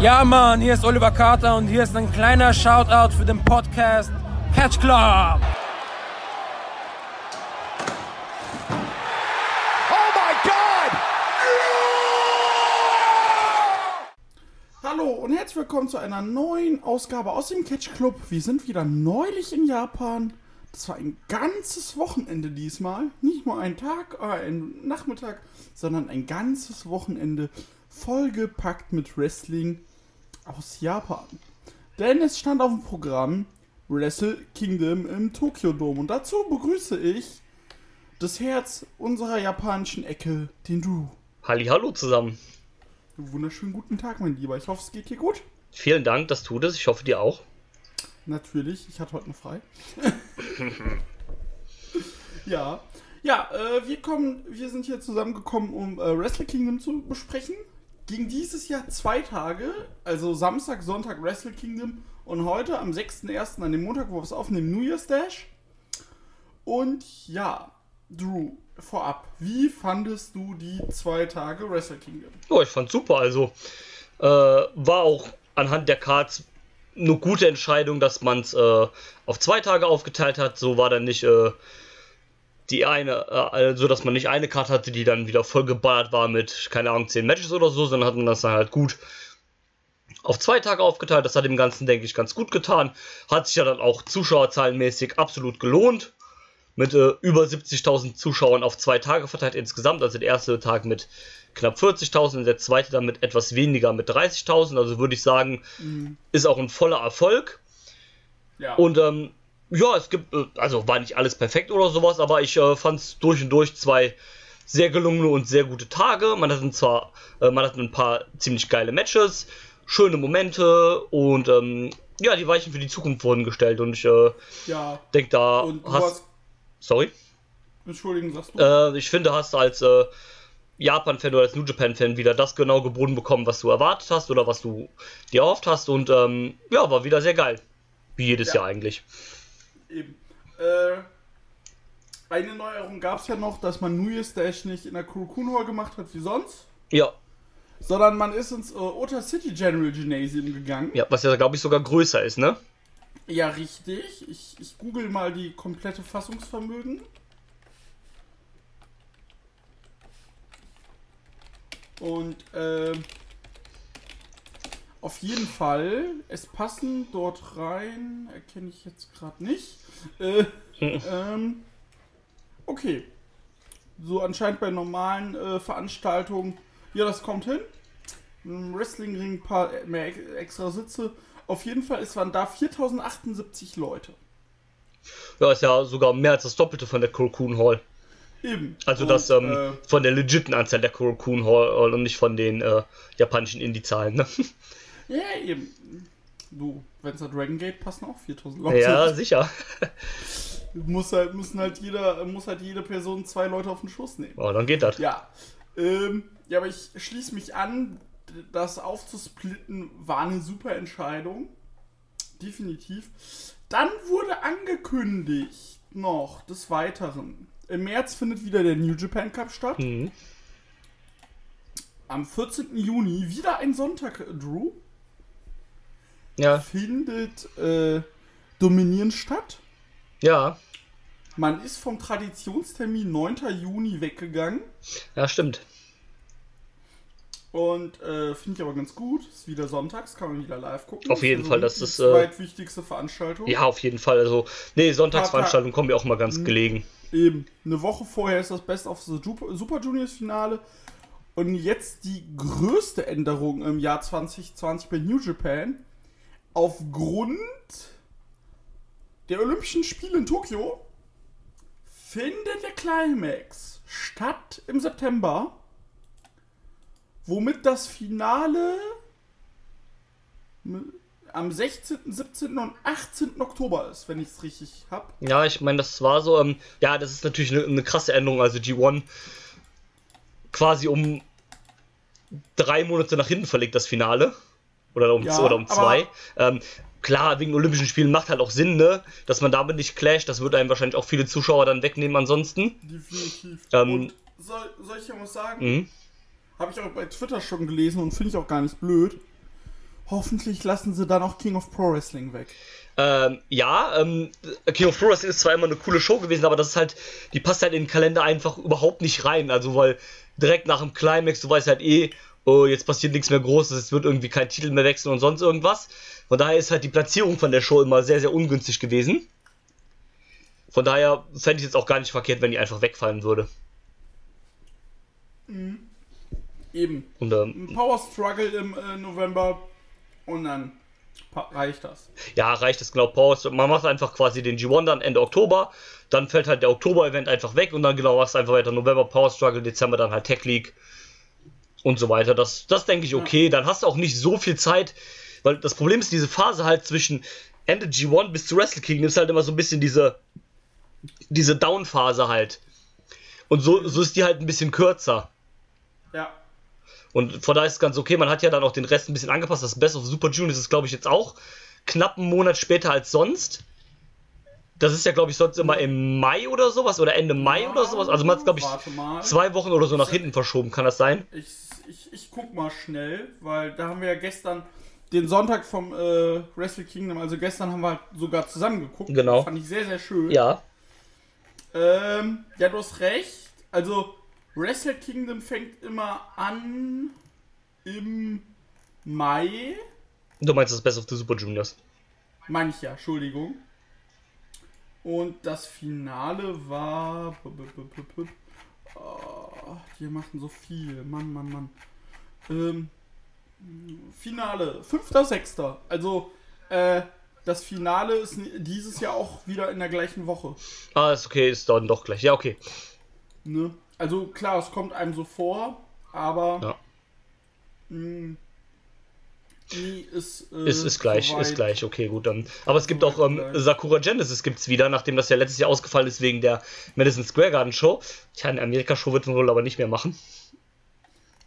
Ja, Mann, hier ist Oliver Carter und hier ist ein kleiner Shoutout für den Podcast Catch Club. Hallo und herzlich willkommen zu einer neuen Ausgabe aus dem Catch Club. Wir sind wieder neulich in Japan. Das war ein ganzes Wochenende diesmal. Nicht nur ein Tag, äh, ein Nachmittag, sondern ein ganzes Wochenende vollgepackt mit Wrestling aus Japan. Denn es stand auf dem Programm Wrestle Kingdom im Tokyo Dome. Und dazu begrüße ich das Herz unserer japanischen Ecke, den. Halli, hallo zusammen. Wunderschönen guten Tag, mein Lieber. Ich hoffe, es geht dir gut. Vielen Dank, das tut es. Ich hoffe dir auch. Natürlich, ich hatte heute noch frei. ja, ja, äh, wir kommen, wir sind hier zusammengekommen, um äh, Wrestle Kingdom zu besprechen. Ging dieses Jahr zwei Tage, also Samstag, Sonntag Wrestle Kingdom und heute am 6.1. an dem Montag, wo wir es aufnehmen, New Year's Dash. Und ja, Drew, vorab, wie fandest du die zwei Tage Wrestle Kingdom? Oh, ich fand super. Also äh, war auch anhand der Cards eine gute Entscheidung, dass man es äh, auf zwei Tage aufgeteilt hat. So war dann nicht äh, die eine, äh, also dass man nicht eine Karte hatte, die dann wieder voll geballert war mit, keine Ahnung, zehn Matches oder so, sondern hat man das dann halt gut auf zwei Tage aufgeteilt. Das hat dem Ganzen, denke ich, ganz gut getan. Hat sich ja dann auch zuschauerzahlenmäßig absolut gelohnt. Mit äh, über 70.000 Zuschauern auf zwei Tage verteilt insgesamt. Also der erste Tag mit knapp 40.000 und der zweite dann mit etwas weniger mit 30.000. Also würde ich sagen, mhm. ist auch ein voller Erfolg. Ja. Und ähm, ja, es gibt, äh, also war nicht alles perfekt oder sowas, aber ich äh, fand es durch und durch zwei sehr gelungene und sehr gute Tage. Man hatte zwar, äh, man hatte ein paar ziemlich geile Matches, schöne Momente und ähm, ja, die Weichen für die Zukunft wurden gestellt und ich äh, ja. denke da hast, hast, Sorry? Entschuldigung, sagst du? Äh, ich finde, hast als äh, Japan-Fan oder als New Japan-Fan wieder das genau geboten bekommen, was du erwartet hast oder was du dir erhofft hast und ähm, ja, war wieder sehr geil. Wie jedes ja. Jahr eigentlich. Eben. Äh, eine Neuerung gab es ja noch, dass man New Year's Dash nicht in der Kurokun Hall gemacht hat wie sonst. Ja. Sondern man ist ins äh, Ota City General Gymnasium gegangen. Ja, was ja, glaube ich, sogar größer ist, ne? Ja, richtig. Ich, ich google mal die komplette Fassungsvermögen. Und äh, auf jeden Fall, es passen dort rein, erkenne ich jetzt gerade nicht. Äh, ähm, okay. So anscheinend bei normalen äh, Veranstaltungen. Ja, das kommt hin. Im Wrestlingring ein paar mehr extra Sitze. Auf jeden Fall, es waren da 4078 Leute. Ja, ist ja sogar mehr als das Doppelte von der Kurokun Hall. Eben. Also und, das ähm, äh, von der legiten Anzahl der Kurokun Hall und nicht von den äh, japanischen Indie-Zahlen. Ne? Ja, eben. Du, wenn es Dragon Gate passen auch 4000 Leute. Ja, sicher. muss halt, müssen halt jeder, muss halt jede Person zwei Leute auf den Schuss nehmen. Oh, dann geht das. Ja. Ähm, ja, aber ich schließe mich an, das aufzusplitten war eine super Entscheidung. Definitiv. Dann wurde angekündigt noch des Weiteren. Im März findet wieder der New Japan Cup statt. Mhm. Am 14. Juni wieder ein Sonntag, Drew ja. findet äh, Dominieren statt. Ja. Man ist vom Traditionstermin 9. Juni weggegangen. Ja, stimmt. Und äh, finde ich aber ganz gut. Ist wieder sonntags, kann man wieder live gucken. Auf jeden also Fall, das ist die zweitwichtigste Veranstaltung. Ja, auf jeden Fall. Also, nee, Sonntagsveranstaltungen kommen mir auch mal ganz mhm. gelegen. Eben. Eine Woche vorher ist das Best of the Super Juniors Finale. Und jetzt die größte Änderung im Jahr 2020 bei New Japan aufgrund der Olympischen Spiele in Tokio findet der Climax statt im September, womit das Finale am 16., 17. und 18. Oktober ist, wenn ich es richtig habe. Ja, ich meine, das war so, ähm, ja, das ist natürlich eine, eine krasse Änderung, also G1 quasi um drei Monate nach hinten verlegt, das Finale. Oder um, ja, oder um zwei. Ähm, klar, wegen Olympischen Spielen macht halt auch Sinn, ne? Dass man damit nicht clasht. Das würde einem wahrscheinlich auch viele Zuschauer dann wegnehmen ansonsten. Definitiv. Ähm, und soll, soll ich ja was sagen? Mhm. Habe ich auch bei Twitter schon gelesen und finde ich auch gar nicht blöd. hoffentlich lassen sie dann auch King of Pro Wrestling weg. Ähm, ja, ähm, King of Pro Wrestling ist zwar immer eine coole Show gewesen, aber das ist halt, die passt halt in den Kalender einfach überhaupt nicht rein. Also, weil direkt nach dem Climax, du weißt halt eh, oh, jetzt passiert nichts mehr Großes, es wird irgendwie kein Titel mehr wechseln und sonst irgendwas. Von daher ist halt die Platzierung von der Show immer sehr, sehr ungünstig gewesen. Von daher fände ich es jetzt auch gar nicht verkehrt, wenn die einfach wegfallen würde. Eben. Und, ähm, Ein Power Struggle im äh, November und dann reicht das. ja, reicht das genau Power. Man macht einfach quasi den G1 dann Ende Oktober. Dann fällt halt der Oktober-Event einfach weg und dann genau machst du einfach weiter November Power Struggle, Dezember dann halt Tech League und so weiter. Das, das denke ich okay. Dann hast du auch nicht so viel Zeit, weil das Problem ist, diese Phase halt zwischen Ende G1 bis zu Wrestle Kingdom ist halt immer so ein bisschen diese, diese Down-Phase halt. Und so, so ist die halt ein bisschen kürzer. Ja. Und von daher ist es ganz okay. Man hat ja dann auch den Rest ein bisschen angepasst. Das Best of Super Juniors ist, glaube ich, jetzt auch knapp einen Monat später als sonst. Das ist ja, glaube ich, sonst immer im Mai oder sowas oder Ende Mai oder sowas. Also man hat es, glaube ich, zwei Wochen oder so nach hinten verschoben. Kann das sein? Ich, ich, ich guck mal schnell, weil da haben wir ja gestern den Sonntag vom äh, Wrestle Kingdom, also gestern haben wir halt sogar zusammen geguckt. Genau. Das fand ich sehr, sehr schön. Ja. Ähm, ja, du hast recht. Also, Wrestle Kingdom fängt immer an im Mai. Du meinst das Best of the Super Juniors. Meine ich ja, Entschuldigung. Und das Finale war. Oh, die machen so viel. Mann, Mann, Mann. Ähm, Finale, 5.6. Also, äh, das Finale ist dieses Jahr auch wieder in der gleichen Woche. Ah, ist okay, ist dann doch gleich. Ja, okay. Ne? Also klar, es kommt einem so vor, aber Ja. mh, ist äh, Ist, ist gleich, ist gleich, okay, gut dann. Aber es gibt auch ähm, Sakura Genesis gibt's wieder, nachdem das ja letztes Jahr ausgefallen ist wegen der Madison Square Garden Show. Tja, eine Amerika-Show wird man wohl aber nicht mehr machen.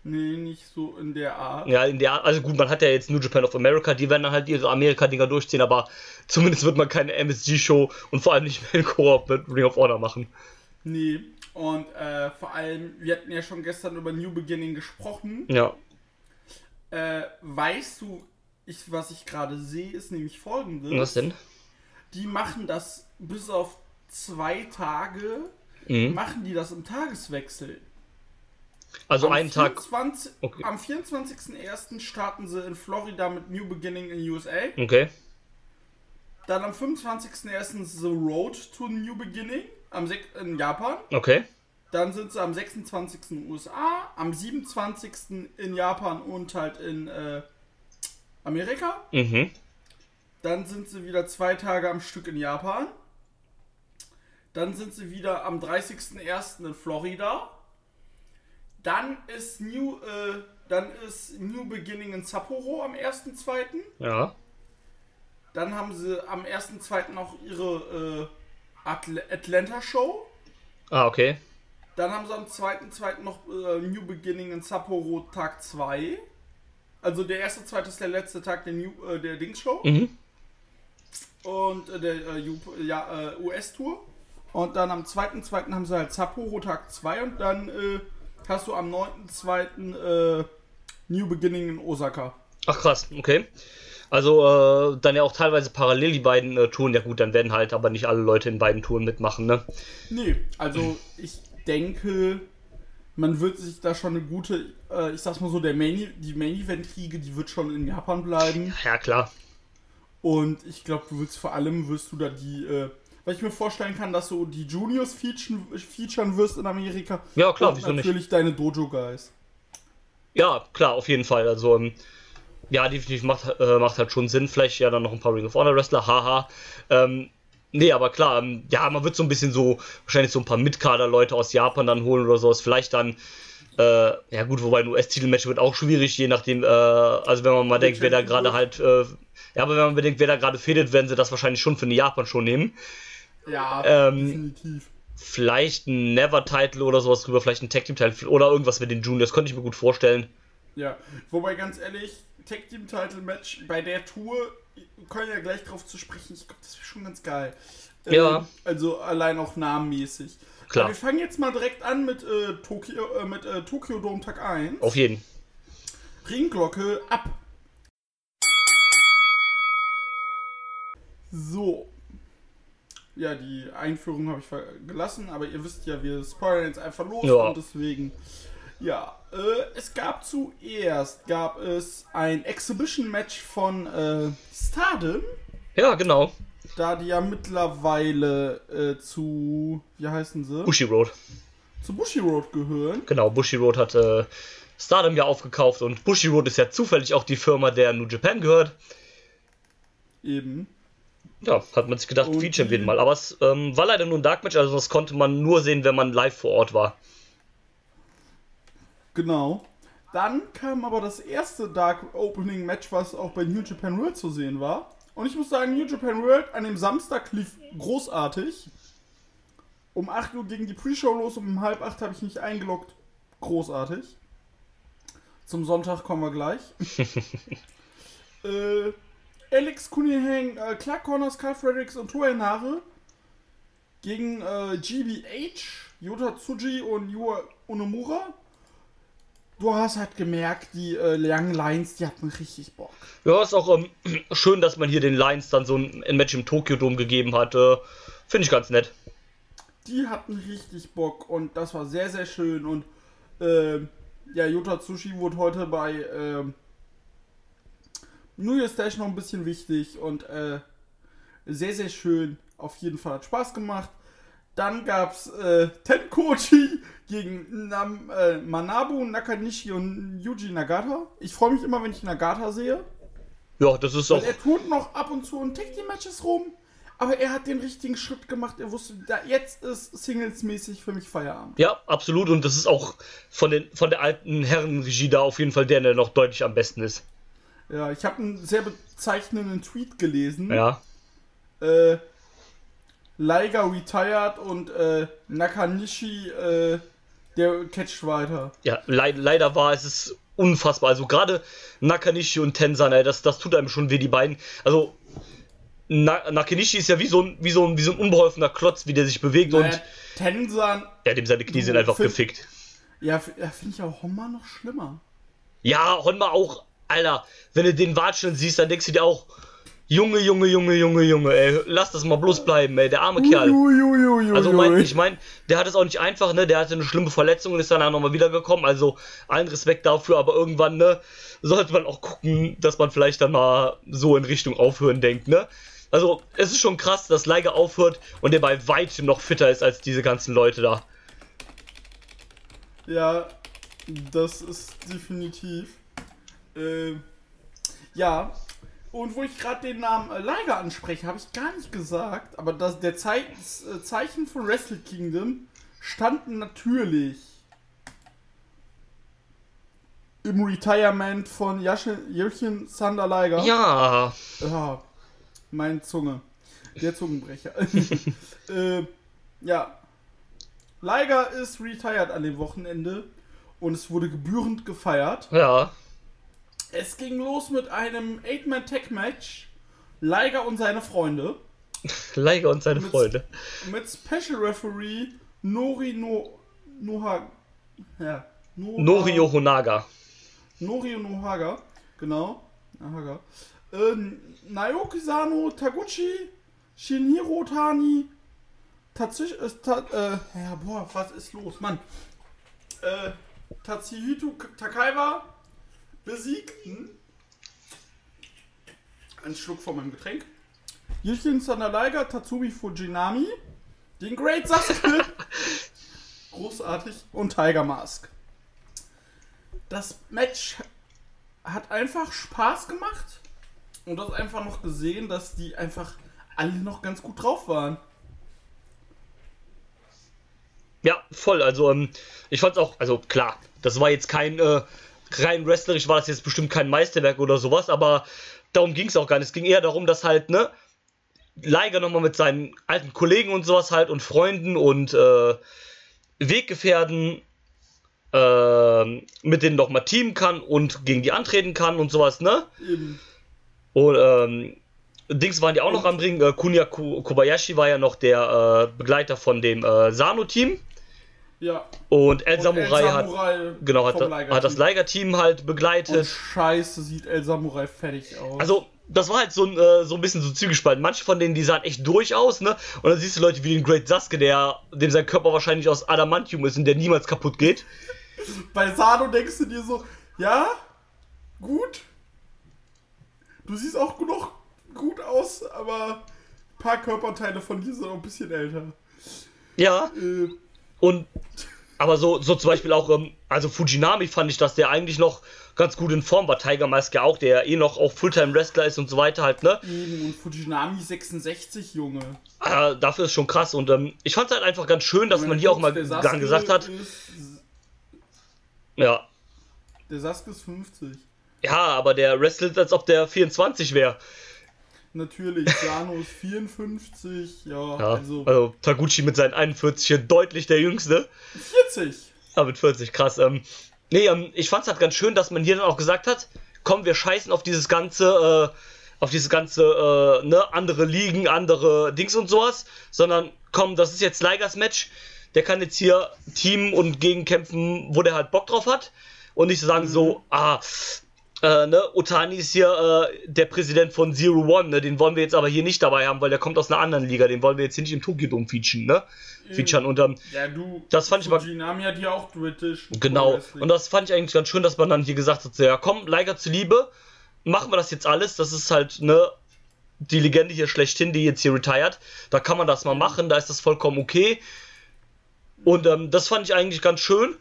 Nee, nicht so in der Art. Ja, in der, also gut, man hat ja jetzt New Japan of America, die werden dann halt ihre Amerika-Dinger durchziehen, aber zumindest wird man keine MSG-Show und vor allem nicht mehr in Koop mit Ring of Honor machen. Nee. Und äh, vor allem, wir hatten ja schon gestern über New Beginning gesprochen. Ja. Äh, weißt du, ich, was ich gerade sehe, ist nämlich folgendes. Was denn? Die machen das bis auf zwei Tage, Mhm. machen die das im Tageswechsel. Also Am einen Tag. 24, Okay. Am 24.01. starten sie in Florida mit New Beginning in USA. Okay. Dann am 25.01. The Road to New Beginning am in Japan. Okay. Dann sind sie am 26. in den USA, am 27. in Japan und halt in äh, Amerika. Mhm. Dann sind sie wieder zwei Tage am Stück in Japan. Dann sind sie wieder am 30.01. in Florida. Dann ist New, äh, dann ist New Beginning in Sapporo am 1.2. Ja. Dann haben sie am 1.2. noch ihre äh, Atl Atlanta Show. Ah, okay. Dann haben sie am 2.2. noch äh, New Beginning in Sapporo Tag 2. Also der erste, zweite ist der letzte Tag der, New, äh, der Dings-Show. Mhm. Und äh, der äh, ja, äh, US-Tour. Und dann am 2.2. haben sie halt Sapporo Tag 2 und dann äh, hast du am 9.2. Äh, New Beginning in Osaka. Ach krass, okay. Also äh, dann ja auch teilweise parallel die beiden äh, Touren. Ja gut, dann werden halt aber nicht alle Leute in beiden Touren mitmachen, ne? Nee, also ich denke, man wird sich da schon eine gute, äh, ich sag's mal so, der Main, die Main-Event-Kriege, die wird schon in Japan bleiben. Ja, klar. Und ich glaube, du willst vor allem, wirst du da die, äh, weil ich mir vorstellen kann, dass du die Juniors featuren, featuren wirst in Amerika. Ja, klar, und wieso nicht? natürlich deine Dojo-Guys. Ja, klar, auf jeden Fall. Also, ähm, ja, definitiv macht, äh, macht halt schon Sinn. Vielleicht ja dann noch ein paar Ring of Honor Wrestler, haha. Ähm, nee, aber klar, ähm, ja, man wird so ein bisschen so, wahrscheinlich so ein paar Mitkader-Leute aus Japan dann holen oder sowas. Vielleicht dann, äh, ja gut, wobei ein US-Titelmatch wird auch schwierig, je nachdem, äh, also wenn man mal denkt, wer da gerade halt, äh, ja, aber wenn man bedenkt, wer da gerade fädet, werden sie das wahrscheinlich schon für eine Japan-Show nehmen. Ja, Ähm, definitiv. Vielleicht ein Never-Title oder sowas drüber, vielleicht ein Tag-Team-Title oder irgendwas mit den Juniors, könnte ich mir gut vorstellen. Ja, wobei ganz ehrlich, Tag Team Title Match bei der Tour, wir können ja gleich drauf zu sprechen. Ich glaube, das wäre schon ganz geil. Ähm, ja. Also allein auch namenmäßig. Klar. Wir fangen jetzt mal direkt an mit äh, Tokio, äh, mit äh, Tokio Dome Tag 1. Auf jeden. Ringglocke ab. So. Ja, die Einführung habe ich gelassen, aber ihr wisst ja, wir spoilern jetzt einfach los ja. und deswegen ja, äh, es gab zuerst gab es ein Exhibition-Match von äh, Stardom, Ja, genau. da die ja mittlerweile äh, zu, wie heißen sie? Bushi Road. Zu Bushi Road gehören. Genau, Bushi Road hat äh, Stardom ja aufgekauft und Bushi Road ist ja zufällig auch die Firma, der New Japan gehört. Eben. Ja, hat man sich gedacht, Und featuren wir den mal. Aber es ähm, war leider nur ein Dark Match, also das konnte man nur sehen, wenn man live vor Ort war. Genau. Dann kam aber das erste Dark Opening Match, was auch bei New Japan World zu sehen war. Und ich muss sagen, New Japan World an dem Samstag lief großartig. Um 8 Uhr ging die Pre-Show los, um halb 8 habe ich nicht eingeloggt. Großartig. Zum Sonntag kommen wir gleich. äh, Alex Kunihang, äh, Clark Connors, Carl Fredericks und Toei Nare gegen äh, GBH, Yota Tsuji und Yua Unomura. Du hast halt gemerkt, die äh, langen Lines, die hatten richtig Bock. Ja, ist auch ähm, schön, dass man hier den Lions dann so ein, ein Match im Tokyo Dome gegeben hat. Äh, Finde ich ganz nett. Die hatten richtig Bock und das war sehr, sehr schön. Und äh, ja, Yota Tsushi wurde heute bei äh, New Year's Station noch ein bisschen wichtig und äh, sehr, sehr schön. Auf jeden Fall hat Spaß gemacht. Dann gab es äh, Tenkochi gegen Nam, äh, Manabu, Nakanishi und Yuji Nagata. Ich freue mich immer, wenn ich Nagata sehe. Ja, das ist auch. Er tut noch ab und zu in Tag Team Matches rum, aber er hat den richtigen Schritt gemacht. Er wusste, da jetzt ist Singles-mäßig für mich Feierabend. Ja, absolut. Und das ist auch von, den, von der alten Herrenregie da auf jeden Fall der, der noch deutlich am besten ist. Ja, ich habe einen sehr bezeichnenden Tweet gelesen. Ja. Äh, Liger retired und äh, Nakanishi, äh, der catcht weiter. Ja, leid, leider war es ist unfassbar. Also gerade Nakanishi und Tensan, ey, das, das tut einem schon weh, die beiden. Also Na, Nakanishi ist ja wie so, ein, wie, so ein, wie so ein unbeholfener Klotz, wie der sich bewegt und Äh, Tensan, ja, dem seine Knie sind einfach find- gefickt. ja, ja finde ich auch Honma noch schlimmer. Ja, Honma auch, Alter, wenn du den Watscheln siehst, dann denkst du dir auch, Junge, Junge, Junge, Junge, Junge, ey, lass das mal bloß bleiben, ey, der arme Kerl. Uiuiuiui. Also mein, ich meine, der hat es auch nicht einfach, ne? Der hatte eine schlimme Verletzung und ist danach nochmal wiedergekommen. Also allen Respekt dafür, aber irgendwann, ne, sollte man auch gucken, dass man vielleicht dann mal so in Richtung Aufhören denkt, ne? Also es ist schon krass, dass Leiger aufhört und der bei weitem noch fitter ist als diese ganzen Leute da. Ja, das ist definitiv. Äh, ja, und wo ich gerade den Namen äh, Liger anspreche, habe ich gar nicht gesagt, aber das, der Zei das, äh, Zeichen von Wrestle Kingdom stand natürlich im Retirement von Jürchen Sander Liger. Ja, Ja, meine Zunge. Der Zungenbrecher. äh, ja. Liger ist retired an dem Wochenende und es wurde gebührend gefeiert. ja. Es ging los mit einem 8-Man-Tag-Match. Liger und seine Freunde. Leiger und seine Mit- Freunde. Mit Special Referee Nori no, Noha, ja, Noha, Norio Honaga. Norio Nohaga. Genau. Nohaga. Äh, Naoki Sano, Taguchi, Shinhiro Tani, Tatsushi, äh, ta, äh, ja, boah, was ist los, Mann? Äh, Tatsuhito Takaiwa besiegten. Ein Schluck von meinem Getränk. Yushin Sanalaiga, Tatsumi Fujinami, den Great Sasuke, großartig, und Tiger Mask. Das Match hat einfach Spaß gemacht und das einfach noch gesehen, dass die einfach alle noch ganz gut drauf waren. Ja, voll. Also, ähm, ich fand's auch, also klar, das war jetzt kein, äh, rein wrestlerisch war das jetzt bestimmt kein Meisterwerk oder sowas, aber darum ging's auch gar nicht. Es ging eher darum, dass halt, ne, Liger nochmal mit seinen alten Kollegen und sowas halt und Freunden und äh, Weggefährten äh, mit denen nochmal teamen kann und gegen die antreten kann und sowas, ne? Eben. Und ähm, Dings waren die auch noch am Ring. Äh, Kunya Ku- Kobayashi war ja noch der äh, Begleiter von dem äh, Sano-Team. Ja. Und El Und Samurai, El hat, Samurai genau, hat, vom hat Liger-Team. das Liger-Team halt Und begleitet. scheiße sieht El Samurai fertig aus. Also, das war halt so ein, äh, so ein bisschen so zwiegespalten. Manche von denen, die sahen echt durch aus, ne? Und dann siehst du Leute wie den Great Sasuke, der, dem sein Körper wahrscheinlich aus Adamantium ist und der niemals kaputt geht. Bei Sado denkst du dir so, ja, gut. Du siehst auch noch gut aus, aber ein paar Körperteile von dir sind auch ein bisschen älter. Ja, Äh, und aber so, so zum Beispiel auch, ähm, also Fujinami fand ich, dass der eigentlich noch ganz gut in Form war. Tiger Mask ja auch, der ja eh noch auch Fulltime-Wrestler ist und so weiter halt, ne? eben, und Fujinami 66, Junge. Äh, dafür ist schon krass und ähm, ich fand es halt einfach ganz schön, dass man hier auch mal dann gesagt hat, ja, der Sasuke ist 50. ja, aber der wrestelt, als ob der 24 wäre. Natürlich, ist 54, ja, Ja, also also Taguchi mit seinen 41 hier deutlich der Jüngste. 40. Ja, mit 40, krass. Ähm, nee, ähm, ich fand's halt ganz schön, dass man hier dann auch gesagt hat, komm, wir scheißen auf dieses ganze, äh, auf dieses ganze, äh, ne, andere Ligen, andere Dings und sowas, sondern komm, das ist jetzt Ligers Match. Der kann jetzt hier teamen und gegenkämpfen, wo der halt Bock drauf hat. Und nicht sagen so, ah, äh, ne, Otani ist hier äh, der Präsident von Zero One, ne, den wollen wir jetzt aber hier nicht dabei haben, weil der kommt aus einer anderen Liga, den wollen wir jetzt hier nicht im Tokyo Dome featuren, ne? Featuren und ähm, Ja, du. Das fand ich aber- Fujinami hat ja auch British. Genau. Und das fand ich eigentlich ganz schön, dass man dann hier gesagt hat, so, ja komm, Liger zuliebe, machen wir das jetzt alles. Das ist halt, ne, die Legende hier schlechthin, die jetzt hier retired. Da kann man das mal machen, da ist das vollkommen okay. Und ähm, das fand ich eigentlich ganz schön.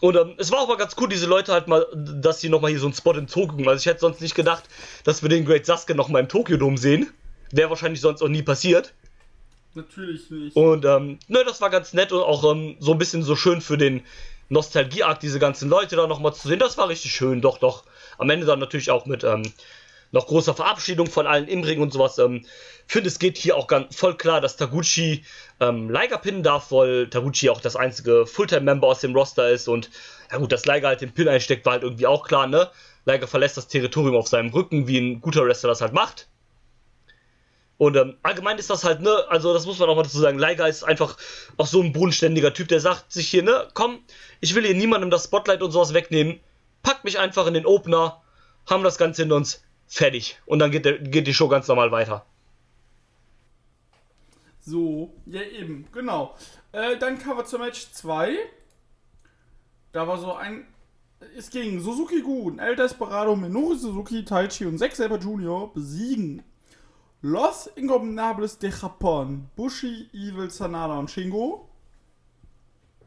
Und ähm, es war auch mal ganz cool, diese Leute halt mal, dass sie nochmal hier so einen Spot in Tokio. Also ich hätte sonst nicht gedacht, dass wir den Great Sasuke nochmal im Tokyo Dome sehen. Wäre wahrscheinlich sonst auch nie passiert. Natürlich nicht. Und ähm, ne, das war ganz nett und auch ähm, so ein bisschen so schön für den Nostalgie-Akt, diese ganzen Leute da nochmal zu sehen. Das war richtig schön, doch, doch. Am Ende dann natürlich auch mit ähm, noch großer Verabschiedung von allen im Ring und sowas. Ähm, finde, es geht hier auch ganz voll klar, dass Taguchi ähm, Liger pinnen darf, weil Taguchi auch das einzige Fulltime-Member aus dem Roster ist und ja gut, dass Liger halt den Pin einsteckt, war halt irgendwie auch klar, ne? Liger verlässt das Territorium auf seinem Rücken, wie ein guter Wrestler das halt macht. Und ähm, allgemein ist das halt, ne, also das muss man auch mal dazu sagen, Liger ist einfach auch so ein bodenständiger Typ, der sagt sich hier, ne, komm, ich will hier niemandem das Spotlight und sowas wegnehmen, packt mich einfach in den Opener, haben das Ganze hinter uns, fertig. Und dann geht, der, geht die Show ganz normal weiter. So, ja eben, genau. Äh, dann wir zur Match 2. Da war so ein. Es ging Suzuki Gun, El Desperado, Minoru Suzuki, Taichi und Zack Saber Jr. besiegen Los Ingobernables de Japón, Bushi, Evil, Sanada und Shingo.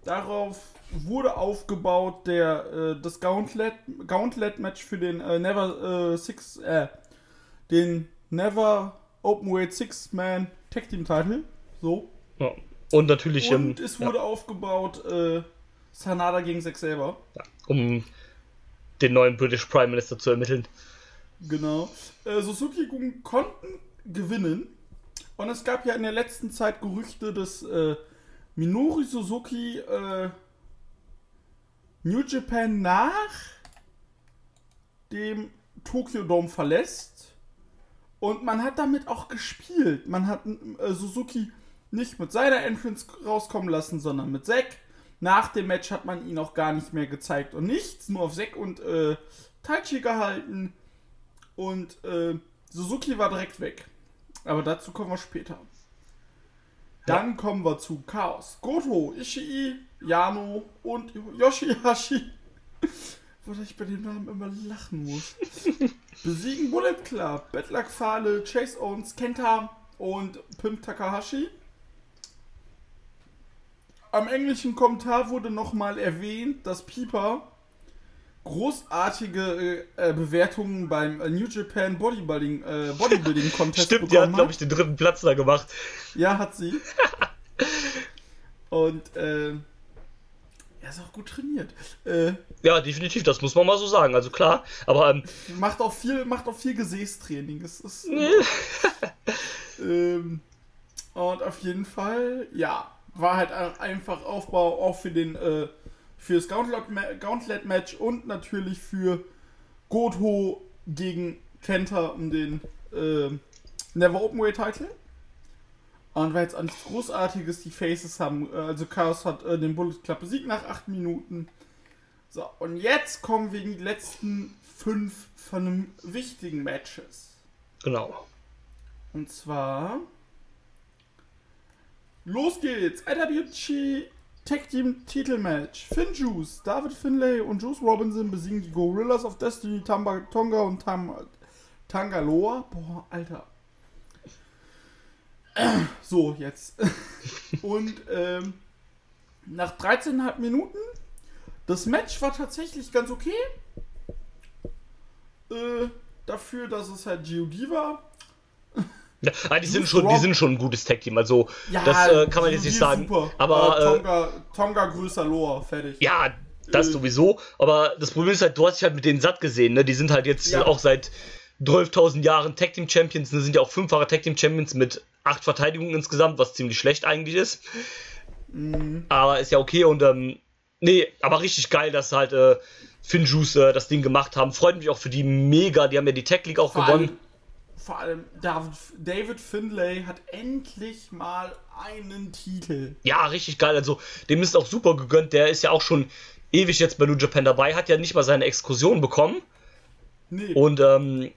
Darauf wurde aufgebaut der, äh, das Gauntlet, Gauntlet Match für den äh, Never äh, Six, äh, den Never Openweight Six Man Tag Team Title. So. Ja. Und natürlich, ähm, Und es wurde aufgebaut äh, Sanada gegen Zack Saber. ja, um den neuen British Prime Minister zu ermitteln. Genau. Äh, Suzuki Gun konnten gewinnen. Und es gab ja in der letzten Zeit Gerüchte, dass äh, Minoru Suzuki äh, New Japan nach dem Tokyo Dome verlässt. Und man hat damit auch gespielt. Man hat äh, Suzuki nicht mit seiner Entrance rauskommen lassen, sondern mit Zack. Nach dem Match hat man ihn auch gar nicht mehr gezeigt und nichts, nur auf Zack und äh, Taichi gehalten. Und äh, Suzuki war direkt weg. Aber dazu kommen wir später. Dann kommen wir zu Chaos. Goto, Ishii, Yano und Yoshihashi. Wo ich bei dem Namen immer lachen muss. Besiegen Bullet Club, Bedlack Fale, Chase Owens, Kenta und Pimp Takahashi. Am englischen Kommentar wurde nochmal erwähnt, dass Pieper großartige äh, Bewertungen beim äh, New Japan Bodybuilding, äh, Bodybuilding Contest Stimmt, die hat, bekommen glaube ich, den dritten Platz da gemacht. Ja, hat sie. Und äh, er ist auch gut trainiert. Äh, Ja, definitiv, das muss man mal so sagen. Also klar, aber ähm, macht auch viel, macht auch viel Gesäßtraining. Es ist, ähm, und auf jeden Fall, ja, war halt ein- einfach Aufbau auch für den äh, für das Gauntlet- Gauntlet-Match und natürlich für Goto gegen Kenta um den äh, Never Openweight Title. Und war jetzt auch nichts Großartiges. Die Faces haben, äh, also Chaos hat äh, den Bullet Club besiegt nach 8 Minuten. So, und jetzt kommen wir in die letzten fünf von einem wichtigen Matches. Genau. Und zwar. Los geht's! IWG Tag Team Titelmatch. Finn Juice, David Finlay und Juice Robinson besiegen die Gorillas of Destiny, Tamba Tonga und Tam Tangaloa. Boah, Alter. So, jetzt. und ähm, nach 13,5 Minuten. Das Match war tatsächlich ganz okay. Äh, dafür, dass es halt GOD war. Ja, ah, die, sind schon, die sind schon ein gutes Tag-Team, also Ja, das äh, kann man jetzt nicht sagen. super. Aber Äh, äh, Tonga, Tonga größer Lore, fertig. ja, das Äh. sowieso. Aber das Problem ist halt, du hast dich halt mit denen satt gesehen, ne? Die sind halt jetzt Ja. auch seit 12.000 Jahren Tag-Team-Champions, ne? sind ja auch fünffache Tag-Team-Champions mit acht Verteidigungen insgesamt, was ziemlich schlecht eigentlich ist. Mhm. Aber ist ja okay und ähm, nee, aber richtig geil, dass halt äh, Finn Juice äh, das Ding gemacht haben. Freut mich auch für die mega, die haben ja die Tag League auch Vor gewonnen. allem, vor allem David, David Finlay hat endlich mal einen Titel. Ja, richtig geil. Also, dem ist auch super gegönnt. Der ist ja auch schon ewig jetzt bei New Japan dabei, hat ja nicht mal seine Exkursion bekommen. Nee, Und ähm,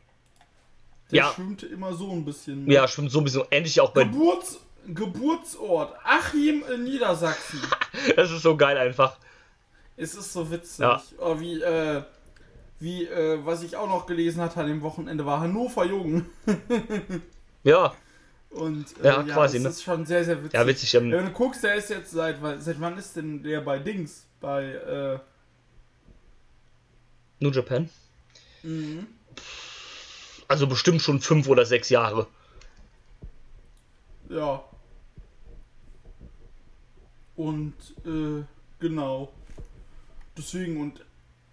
der ja. schwimmte immer so ein bisschen. ja, schwimmt so ein bisschen ähnlich auch bei. Geburts, Geburtsort Achim in Niedersachsen. Das ist so geil einfach. es ist so witzig. Ja. Oh, wie, äh, wie, äh, was ich auch noch gelesen hatte an dem Wochenende war Hannover Jung. Ja, Und äh, Ja, quasi, das ne? ist schon sehr, sehr witzig. ja, witzig. Ähm, Wenn du guckst, der ist jetzt seit, seit wann ist denn der bei Dings? Bei, äh, New Japan. mhm. Also bestimmt schon fünf oder sechs Jahre. Ja. Und äh, genau. Deswegen, und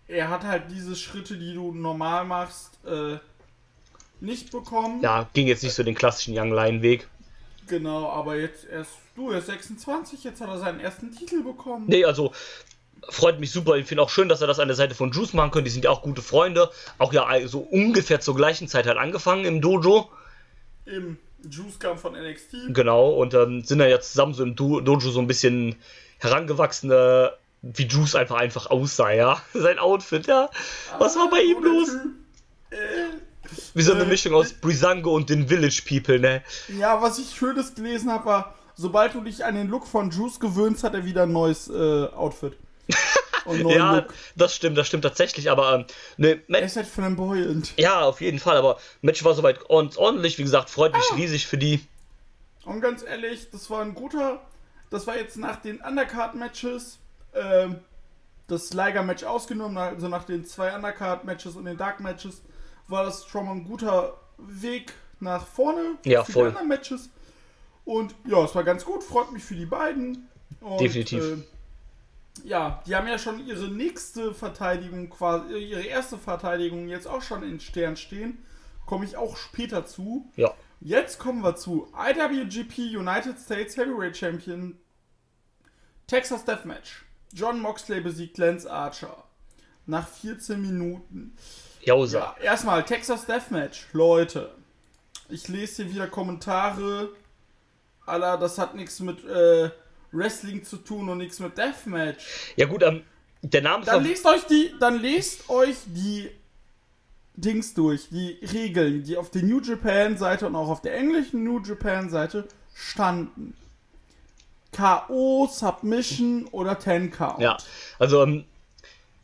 er hat halt diese Schritte, die du normal machst, äh, nicht bekommen. Ja, ging jetzt nicht so den klassischen Young Lion Weg. Genau, aber jetzt erst, du, er ist 26, jetzt hat er seinen ersten Titel bekommen. Nee, also freut mich super. Ich finde auch schön, dass er das an der Seite von Juice machen können. Die sind ja auch gute Freunde. Auch ja so ungefähr zur gleichen Zeit halt angefangen im Dojo. Im Juice kam von NXT. Genau, und ähm, sind dann ja zusammen so im Do Dojo so ein bisschen herangewachsen, äh, wie Juice einfach einfach aussah, ja. Sein Outfit, ja. Was war bei ihm Ah, los? Äh, Wie so eine äh, Mischung aus Brisango und den Village People, ne? Ja, was ich Schönes gelesen habe, war, sobald du dich an den Look von Juice gewöhnst, hat er wieder ein neues äh, Outfit. Neuen Ja, Look. das stimmt, das stimmt tatsächlich, aber ähm, ne, Er Ma- ist halt flamboyant. ja, auf jeden Fall, aber Match war soweit ord- ordentlich, wie gesagt, freut mich Ah. riesig für die. Und ganz ehrlich, das war ein guter. Das war jetzt nach den Undercard-Matches, ähm, das Liger-Match ausgenommen, also nach den zwei Undercard-Matches und den Dark-Matches, war das schon mal ein guter Weg nach vorne Ja, für voll. die anderen Matches. Und ja, es war ganz gut, freut mich für die beiden. Und, Definitiv. äh, ja, die haben ja schon ihre nächste Verteidigung, quasi, äh, ihre erste Verteidigung jetzt auch schon in Stern stehen. Komme ich auch später zu. Ja. Jetzt kommen wir zu IWGP United States Heavyweight Champion Texas Deathmatch. John Moxley besiegt Lance Archer. Nach 14 Minuten. Jausa. Ja, erstmal Texas Deathmatch. Leute, ich lese hier wieder Kommentare. Aller, das hat nichts mit äh, Wrestling zu tun und nichts mit Deathmatch. Ja, gut, ähm, der Name Dann ver- lest euch die, dann lest euch die Dings durch, die Regeln, die auf der New Japan Seite und auch auf der englischen New Japan Seite standen. K.O., Submission oder Ten Count. Ja, also ähm,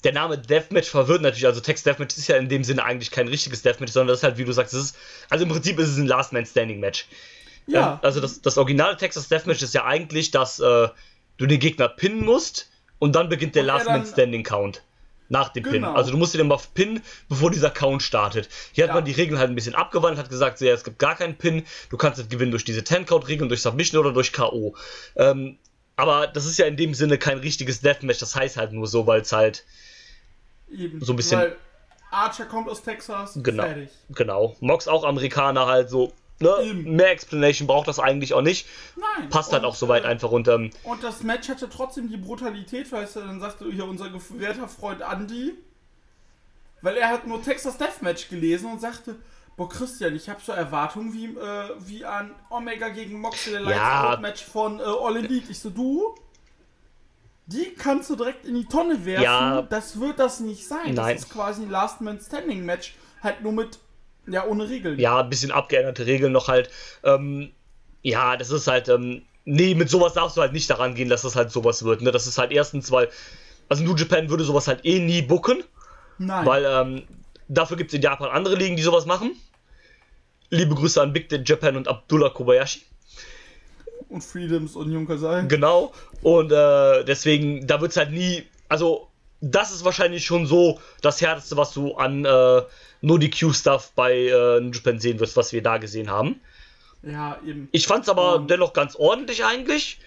der Name Deathmatch verwirrt natürlich. Also Text Deathmatch ist ja in dem Sinne eigentlich kein richtiges Deathmatch, sondern das ist halt, wie du sagst, es ist, also im Prinzip ist es ein Last Man Standing Match. Ja. Also das, das originale Texas Deathmatch ist ja eigentlich, dass äh, du den Gegner pinnen musst und dann beginnt der Und Last Man Standing Count. Nach dem Pin. Genau. Also du musst den mal pinnen, bevor dieser Count startet. Hier hat Ja. man die Regeln halt ein bisschen abgewandelt, hat gesagt, so, ja, es gibt gar keinen Pin, du kannst es gewinnen durch diese 10-Count-Regeln, durch Submission oder durch K.O. Ähm, aber das ist ja in dem Sinne kein richtiges Deathmatch, das heißt halt nur so, weil es halt Eben. so ein bisschen- Weil Archer kommt aus Texas. Genau. Fertig. Genau. Mox auch Amerikaner halt so. Ne? Mehr Explanation braucht das eigentlich auch nicht. Nein. Passt halt Und, auch soweit äh, einfach ähm, Und das Match hatte trotzdem die Brutalität, weißt du, dann sagte hier unser werter Freund Andy, weil er hat nur Texas Deathmatch gelesen und sagte, Boah, Christian, ich habe so Erwartungen wie, äh, wie an Omega gegen Moxley Ja. Match von äh, All Elite. Ich so, du, die kannst du direkt in die Tonne werfen. Ja. Das wird das nicht sein. Nein. Das ist quasi ein Last Man Standing Match. Halt nur mit, ja, ohne Regeln. Ja, ein bisschen abgeänderte Regeln noch halt. Ähm, ja, das ist halt, ähm, nee, mit sowas darfst du halt nicht daran gehen, dass das halt sowas wird. Ne? Das ist halt erstens, weil, also New Japan würde sowas halt eh nie booken. Nein. Weil ähm, dafür gibt es in Japan andere Ligen, die sowas machen. Liebe Grüße an Big Day Japan und Abdullah Kobayashi. und Freedoms und Junker sein. Genau. Und äh, deswegen, da wird es halt nie. Also, das ist wahrscheinlich schon so das Härteste, was du an äh, No DQ-Stuff bei äh, New Japan sehen wirst, was wir da gesehen haben. Ja, eben. Ich fand es aber Ähm. dennoch ganz ordentlich eigentlich.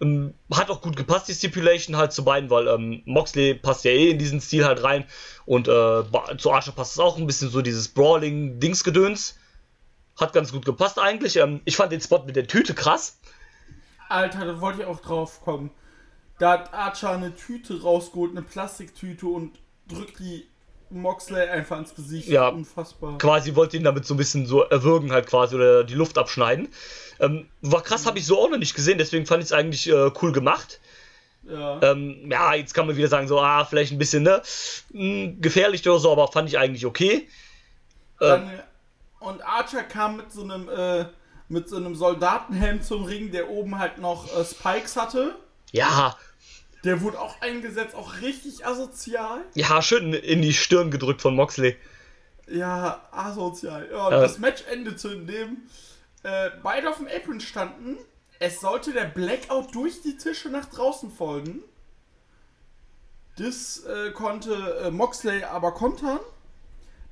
Ähm, hat auch gut gepasst, die Stipulation halt zu beiden, weil ähm, Moxley passt ja eh in diesen Stil halt rein und äh, zu Archer passt es auch ein bisschen so dieses Brawling-Dingsgedöns. Hat ganz gut gepasst eigentlich. Ähm, ich fand den Spot mit der Tüte krass. Alter, da wollte ich auch drauf kommen. Da hat Archer eine Tüte rausgeholt, eine Plastiktüte und drückt die Moxley einfach ins Gesicht. Ja. Unfassbar. Quasi wollte ihn damit so ein bisschen so erwürgen halt quasi oder die Luft abschneiden. Ähm, war krass, habe ich so auch noch nicht gesehen, deswegen fand ich es eigentlich äh, cool gemacht. Ja. Ähm, ja, jetzt kann man wieder sagen, so, ah, vielleicht ein bisschen, ne, mh, gefährlich oder so, aber fand ich eigentlich okay. Dann, äh, und Archer kam mit so einem äh, mit so einem Soldatenhelm zum Ring, der oben halt noch äh, Spikes hatte. Ja, Der wurde auch eingesetzt, auch richtig asozial. ja, schön in die Stirn gedrückt von Moxley. Ja, asozial. Ja, Äh. das Match endete, indem äh, beide auf dem Apron standen. Es sollte der Blackout durch die Tische nach draußen folgen. Das äh, konnte äh, Moxley aber kontern.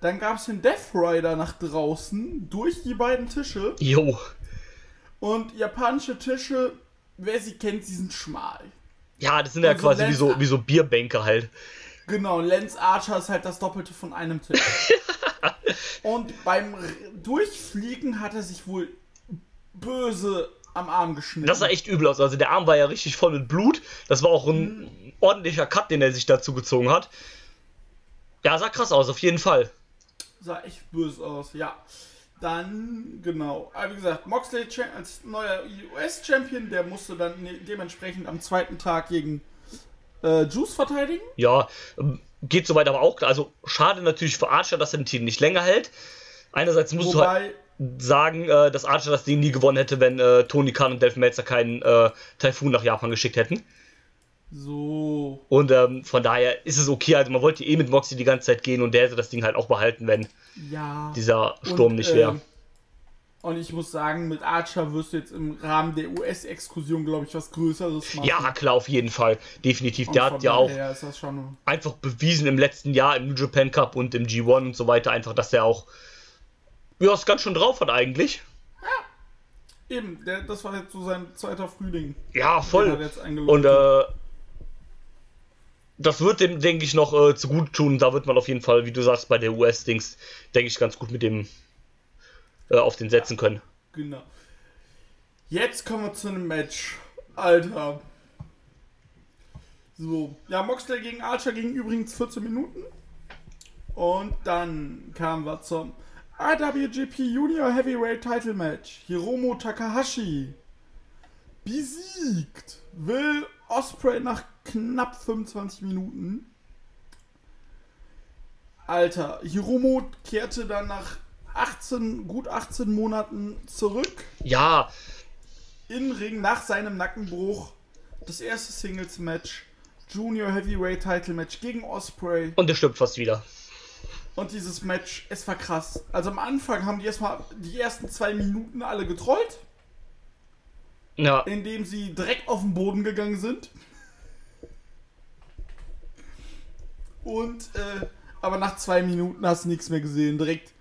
Dann gab es den Death Rider nach draußen durch die beiden Tische. Jo. Und japanische Tische, wer sie kennt, sie sind schmal. Ja, das sind ja quasi wie so, wie so Bierbänke halt. Genau, Lance Archer ist halt das Doppelte von einem Tisch. Und beim Durchfliegen hat er sich wohl böse am Arm geschnitten. Das sah echt übel aus. Also der Arm war ja richtig voll mit Blut. Das war auch ein ordentlicher Cut, den er sich dazu gezogen hat. Ja, sah krass aus, auf jeden Fall. sah echt böse aus, ja. Dann, genau. Aber wie gesagt, Moxley als neuer US-Champion, der musste dann ne- dementsprechend am zweiten Tag gegen äh, Juice verteidigen. Ja, ähm, geht soweit aber auch. Also schade natürlich für Archer, dass er den Titel nicht länger hält. Einerseits musst du halt Wobei, sagen, äh, dass Archer das Ding nie gewonnen hätte, wenn äh, Tony Khan und Delph Meltzer keinen äh, Typhoon nach Japan geschickt hätten. So. Und ähm, von daher ist es okay. Also man wollte eh mit Moxie die ganze Zeit gehen und der hätte das Ding halt auch behalten, wenn Ja. dieser Sturm Und, nicht wäre. ähm, Und ich muss sagen, mit Archer wirst du jetzt im Rahmen der US-Exkursion, glaube ich, was Größeres machen. ja, klar, auf jeden Fall. Definitiv. Und Der hat ja auch schon einfach bewiesen im letzten Jahr im New Japan Cup und im G1 und so weiter, einfach, dass der auch ja, es ganz schön drauf hat eigentlich. Eben, der, das war jetzt so sein zweiter Frühling. Ja, voll. er. Und äh, das wird dem, denke ich, noch äh, zu tun. Da wird man auf jeden Fall, wie du sagst, bei der US-Dings, denke ich, ganz gut mit dem äh, auf den setzen können. Genau. Jetzt kommen wir zu einem Match. Alter. So. Ja, Moxley gegen Archer ging übrigens 14 Minuten. Und dann kamen wir zum IWGP Junior Heavyweight Title Match. Hiromo Takahashi besiegt Will Osprey nach knapp 25 Minuten. Alter, Hiromo kehrte dann nach 18, gut 18 Monaten zurück Ja, in Ring nach seinem Nackenbruch. Das erste Singles-Match, Junior Heavyweight Title Match gegen Osprey. und der stirbt fast wieder. Und dieses Match, es war krass. Also am Anfang haben die erstmal die ersten zwei Minuten alle getrollt, Ja, indem sie direkt auf den Boden gegangen sind. Und, äh, aber nach zwei Minuten hast du nichts mehr gesehen. Direkt,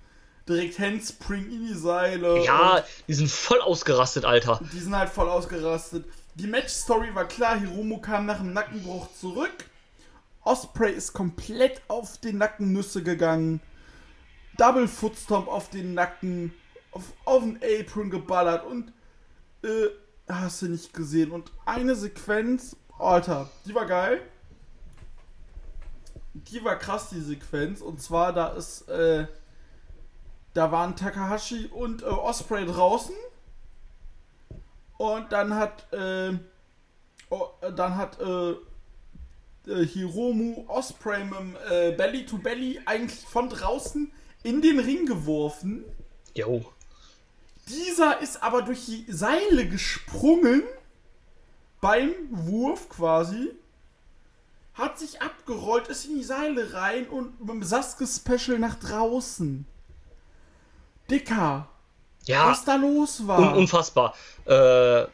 direkt Handspring in die Seile. ja, die sind voll ausgerastet, Alter. Die sind halt voll ausgerastet. Die Match-Story war klar, Hiromo kam nach dem Nackenbruch zurück. Osprey ist komplett auf den Nackennüsse gegangen. Double Footstomp auf den Nacken, auf, auf den Apron geballert und äh, hast du nicht gesehen. Und eine Sequenz, Alter, die war geil. Die war krass, die Sequenz. Und zwar, da ist, äh, da waren Takahashi und äh, Osprey draußen. Und dann hat, äh, oh, dann hat äh, äh, Hiromu Osprey mit dem, äh, Belly to Belly eigentlich von draußen in den Ring geworfen. Jo. Dieser ist aber durch die Seile gesprungen beim Wurf quasi. Hat sich abgerollt, ist in die Seile rein und mit dem Sasuke-Special nach draußen. Dicker, Ja, was da los war. un unfassbar. Äh,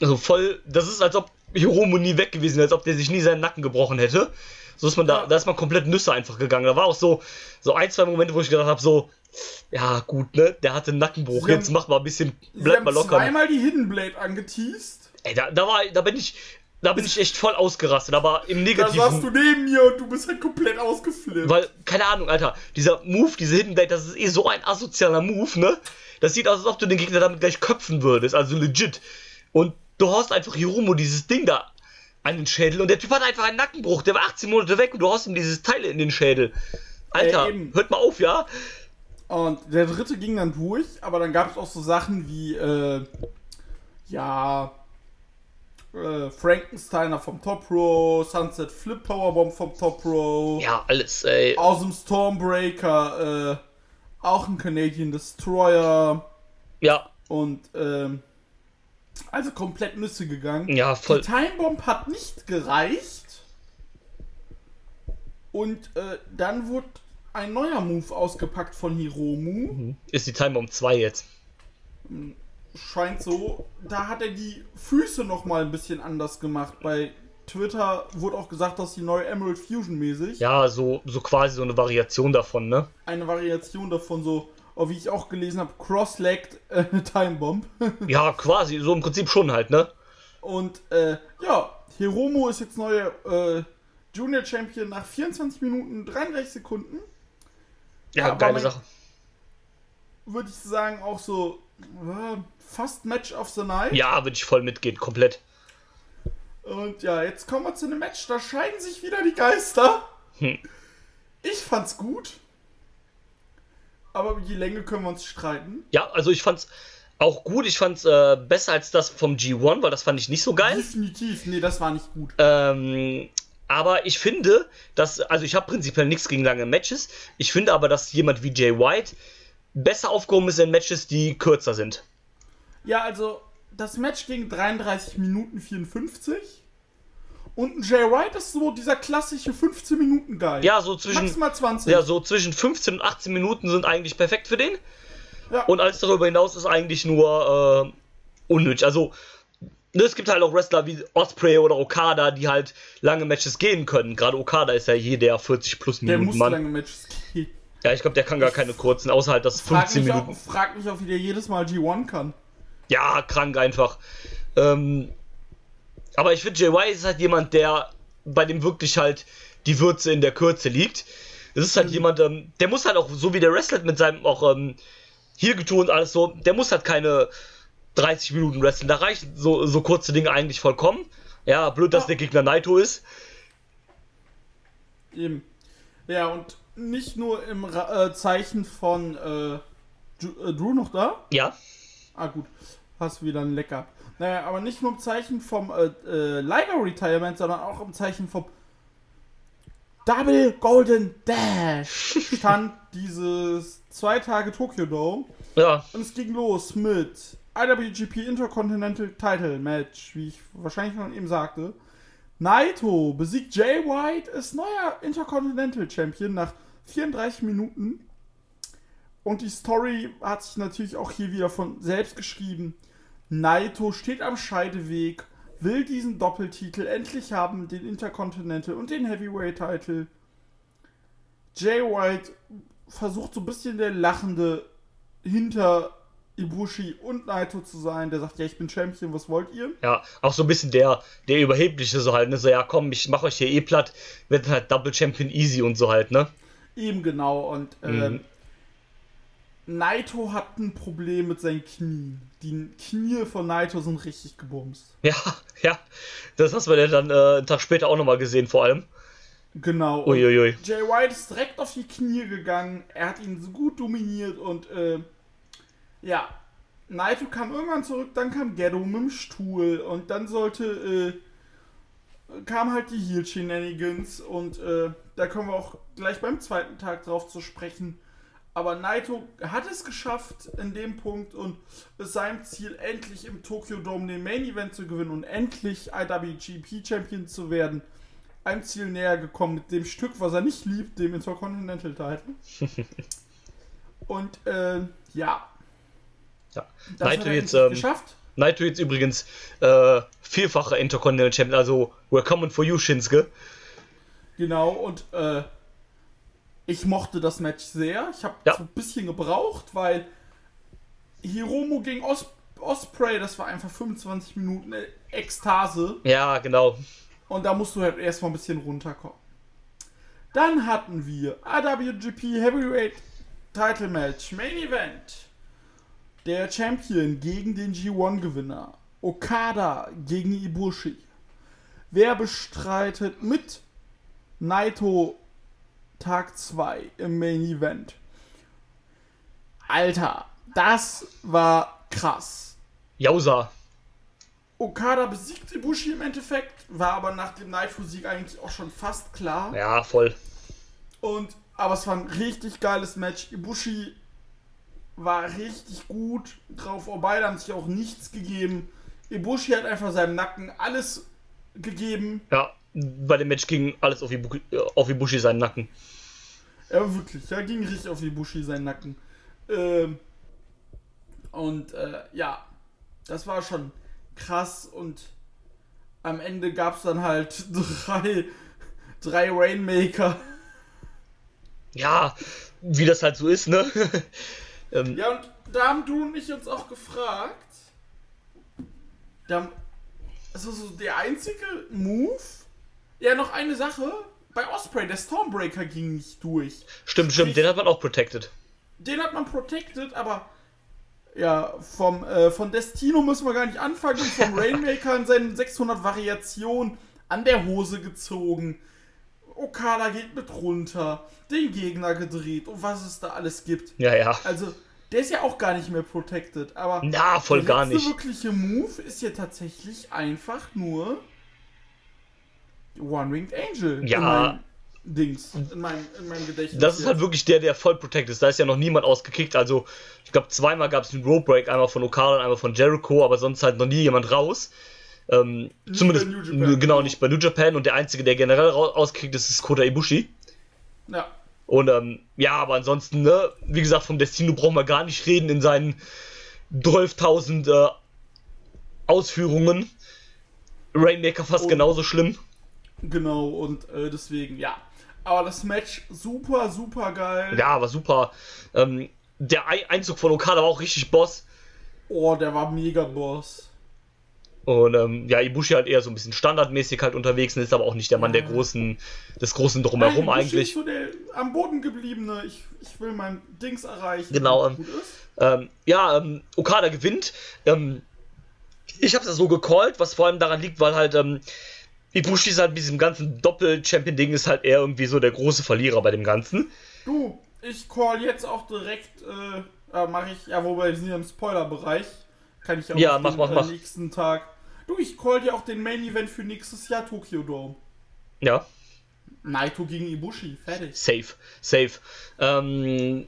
also voll, das ist, als ob Hiromu nie weg gewesen wäre, als ob der sich nie seinen Nacken gebrochen hätte. So ist man da, Ja. da ist man komplett Nüsse einfach gegangen. Da war auch so, so ein, zwei Momente, wo ich gedacht habe, so, ja, gut, ne, der hatte einen Nackenbruch, Sie jetzt haben- mach mal ein bisschen, bleib mal locker. zweimal die Hidden Blade angeteased. Ey, da, da war, da bin ich, da bin ich echt voll ausgerastet, aber im Da saßt du Negativen. neben mir und du bist halt komplett ausgeflippt. Weil, keine Ahnung, Alter, dieser Move, diese Hidden Blade, das ist eh so ein asozialer Move, ne? Das sieht aus, als ob du den Gegner damit gleich köpfen würdest, also legit. Und du haust einfach Hiromo dieses Ding da an den Schädel und der Typ hat einfach einen Nackenbruch, der war 18 Monate weg und du haust ihm dieses Teil in den Schädel. Alter, eben. hört mal auf, ja? Und der dritte ging dann durch, aber dann gab es auch so Sachen wie, äh, ja, äh, Frankensteiner vom Top Row, Sunset Flip Powerbomb vom Top Row, Ja, alles, ey. Awesome Stormbreaker, äh, auch ein Canadian Destroyer Ja, und, ähm, also komplett Nüsse gegangen. ja, voll. Die Time Bomb hat nicht gereicht. Und äh, dann wurde ein neuer Move ausgepackt von Hiromu. Ist die Time Bomb 2 jetzt. Scheint so. Da hat er die Füße noch mal ein bisschen anders gemacht. Bei Twitter wurde auch gesagt, dass die neue Emerald Fusion mäßig Ja, so, so quasi so eine Variation davon, ne? eine Variation davon so, oh, wie ich auch gelesen habe, Cross-Legged äh, Time Bomb. Ja, quasi, so im Prinzip schon halt, ne? Und äh, ja, Hiromu ist jetzt neuer äh, Junior Champion nach 24 Minuten 33 Sekunden. Ja, aber geile mein- Sache. Würde ich sagen, auch so fast Match of the Night. Ja, würde ich voll mitgehen, komplett. Und ja, jetzt kommen wir zu einem Match, da scheiden sich wieder die Geister. Hm. Ich fand's gut. Aber über die Länge können wir uns streiten. Ja, also ich fand's auch gut. Ich fand's äh, besser als das vom G1, weil das fand ich nicht so geil. Definitiv. Nee, das war nicht gut. Ähm, aber ich finde, dass, also ich habe prinzipiell nichts gegen lange Matches. Ich finde aber, dass jemand wie Jay White besser aufgehoben ist in Matches, die kürzer sind. Ja, also das Match ging 33 Minuten 54. Und ein Jay White ist so dieser klassische 15 Minuten Guy. Ja, so zwischen, Maximal 20. ja, so zwischen 15 und 18 Minuten sind eigentlich perfekt für den. Ja. Und alles darüber hinaus ist eigentlich nur äh, unnötig. Also, es gibt halt auch Wrestler wie Osprey oder Okada, die halt lange Matches gehen können. Gerade Okada ist ja hier der 40 plus der Minuten muss Mann. lange Matches gehen. Ja, ich glaube, der kann gar keine kurzen, außer halt das Frag 15 mich, Minuten. auch, frag mich auch, wie der jedes Mal G1 kann. Ja, krank einfach. Ähm, aber ich finde, White ist halt jemand, der bei dem wirklich halt die Würze in der Kürze liegt. Das ist halt Mhm. jemand, ähm, der muss halt auch, so wie der wrestelt mit seinem auch ähm, hier getun und alles so, der muss halt keine 30 Minuten wresteln. Da reichen so, so kurze Dinge eigentlich vollkommen. Ja, blöd, dass Ja. der Gegner Naito ist. Eben. Ja, und nicht nur im Ra äh, Zeichen von äh, äh, Drew noch da? Ja, Ah, gut. Hast wieder ein Lecker. Naja, aber nicht nur im Zeichen vom äh, äh, Liger Retirement, sondern auch im Zeichen vom Double Golden Dash stand dieses zwei Tage Tokyo Dome. ja, Und es ging los mit IWGP Intercontinental Title Match, wie ich wahrscheinlich schon eben sagte. Naito besiegt Jay White, ist neuer Intercontinental Champion nach 34 Minuten. Und die Story hat sich natürlich auch hier wieder von selbst geschrieben. Naito steht am Scheideweg, will diesen Doppeltitel endlich haben, den Intercontinental und den Heavyweight Title. Jay White versucht so ein bisschen der Lachende hinter Ibushi und Naito zu sein, der sagt, ja, ich bin Champion, was wollt ihr? ja, auch so ein bisschen der, der Überhebliche so halt, ne, so, ja komm, ich mach euch hier eh platt, wird halt Double Champion easy und so halt, ne. Eben genau, und ähm, Mhm. Naito hat ein Problem mit seinen Knien. Die Knie von Naito sind richtig gebumst. Ja, ja. Das hast du ja dann äh, einen Tag später auch nochmal gesehen, vor allem. Genau. Uiuiui. Jay White ist direkt auf die Knie gegangen. Er hat ihn so gut dominiert und äh, ja, Naito kam irgendwann zurück, dann kam Ghetto mit dem Stuhl und dann sollte äh, kam halt die Heel Shenanigans und äh, da kommen wir auch gleich beim zweiten Tag drauf zu sprechen. Aber Naito hat es geschafft in dem Punkt und ist seinem Ziel, endlich im Tokyo Dome den Main Event zu gewinnen und endlich IWGP Champion zu werden, einem Ziel näher gekommen mit dem Stück, was er nicht liebt, dem Intercontinental Title. und äh, ja, Ja. das Naito jetzt, ähm, geschafft. Naito jetzt übrigens äh, vierfacher Intercontinental Champion, also we're coming for you, Shinsuke. Genau, und äh, ich mochte das Match sehr. Ich habe Ja. so ein bisschen gebraucht, weil Hiromo gegen Os Osprey, das war einfach 25 Minuten äh, Ekstase. Ja, genau. Und da musst du halt erstmal ein bisschen runterkommen. Dann hatten wir AWGP Heavyweight Title Match Main Event. Der Champion gegen den G1-Gewinner. Okada gegen Ibushi. Wer bestreitet mit Naito Tag 2 im Main Event? Alter, das war krass. Jausa. Okada besiegt Ibushi im Endeffekt, war aber nach dem Naito-Sieg eigentlich auch schon fast klar. Ja, voll. Und, aber es war ein richtig geiles Match. Ibushi war richtig gut drauf. Oh, beide haben sich auch nichts gegeben. Ibushi hat einfach seinem Nacken alles gegeben. Ja, bei dem Match ging alles auf, Ibu äh, auf Ibushi seinen Nacken. Ja, wirklich. Da ging richtig auf Ibushi seinen Nacken. Ähm, und äh, ja, das war schon krass. Und am Ende gab es dann halt drei, drei Rainmaker. Ja, wie das halt so ist, ne? ähm, Ja, und da haben du und ich uns auch gefragt. Da, also so der einzige Move. Ja, noch eine Sache. Bei Osprey, der Stormbreaker ging nicht durch. Stimmt, stimmt, den hat man auch protected. Den hat man protected, aber ja, vom, äh, von Destino müssen wir gar nicht anfangen. Vom Rainmaker in seinen 600 Variationen an der Hose gezogen. Okada geht mit runter, den Gegner gedreht und was es da alles gibt. Ja, ja. Also, der ist ja auch gar nicht mehr protected, aber Na, voll der gar nicht. wirkliche Move ist ja tatsächlich einfach nur One-Winged Angel. Ja. Dings, in meinem, in meinem Gedächtnis. Das ist jetzt. halt wirklich der, der voll protected ist. Da ist ja noch niemand ausgekickt. Also, ich glaube, zweimal gab es einen Rope Break, einmal von Okada und einmal von Jericho, aber sonst halt noch nie jemand raus. Ähm, Nicht zumindest, genau, nicht bei New Japan. Und der einzige, der generell ra- ausgekickt ist, ist Kota Ibushi. Ja, Und ähm, ja, aber ansonsten, ne, wie gesagt, vom Destino brauchen wir gar nicht reden in seinen 12.000 äh, Ausführungen. Rainmaker fast Und- genauso schlimm. genau, und äh, deswegen, ja. Aber das Match super, super geil. Ja, war super. Ähm, der Ei- Einzug von Okada war auch richtig Boss. Oh, der war mega Boss. Und ähm, ja, Ibushi halt eher so ein bisschen standardmäßig halt unterwegs und ist aber auch nicht der Mann der Ja. großen, des großen Drumherum Nein, eigentlich. ist so der am Boden gebliebene. Ich, ich will mein Dings erreichen. Genau, ähm. Ähm, ja, ähm, Okada gewinnt. Ähm, ich habe das so gecallt, was vor allem daran liegt, weil halt ähm, Ibushi ist halt mit diesem ganzen Doppel-Champion-Ding ist halt eher irgendwie so der große Verlierer bei dem Ganzen. Du, ich call jetzt auch direkt, äh, äh mache ich, ja, wobei wir sind ja im Spoiler-Bereich. Kann ich auch Ja, mach, mach, mach. nächsten Tag. Du, ich call dir auch den Main-Event für nächstes Jahr Tokyo Dome. Ja, Naito gegen Ibushi, fertig. safe, safe. Ähm,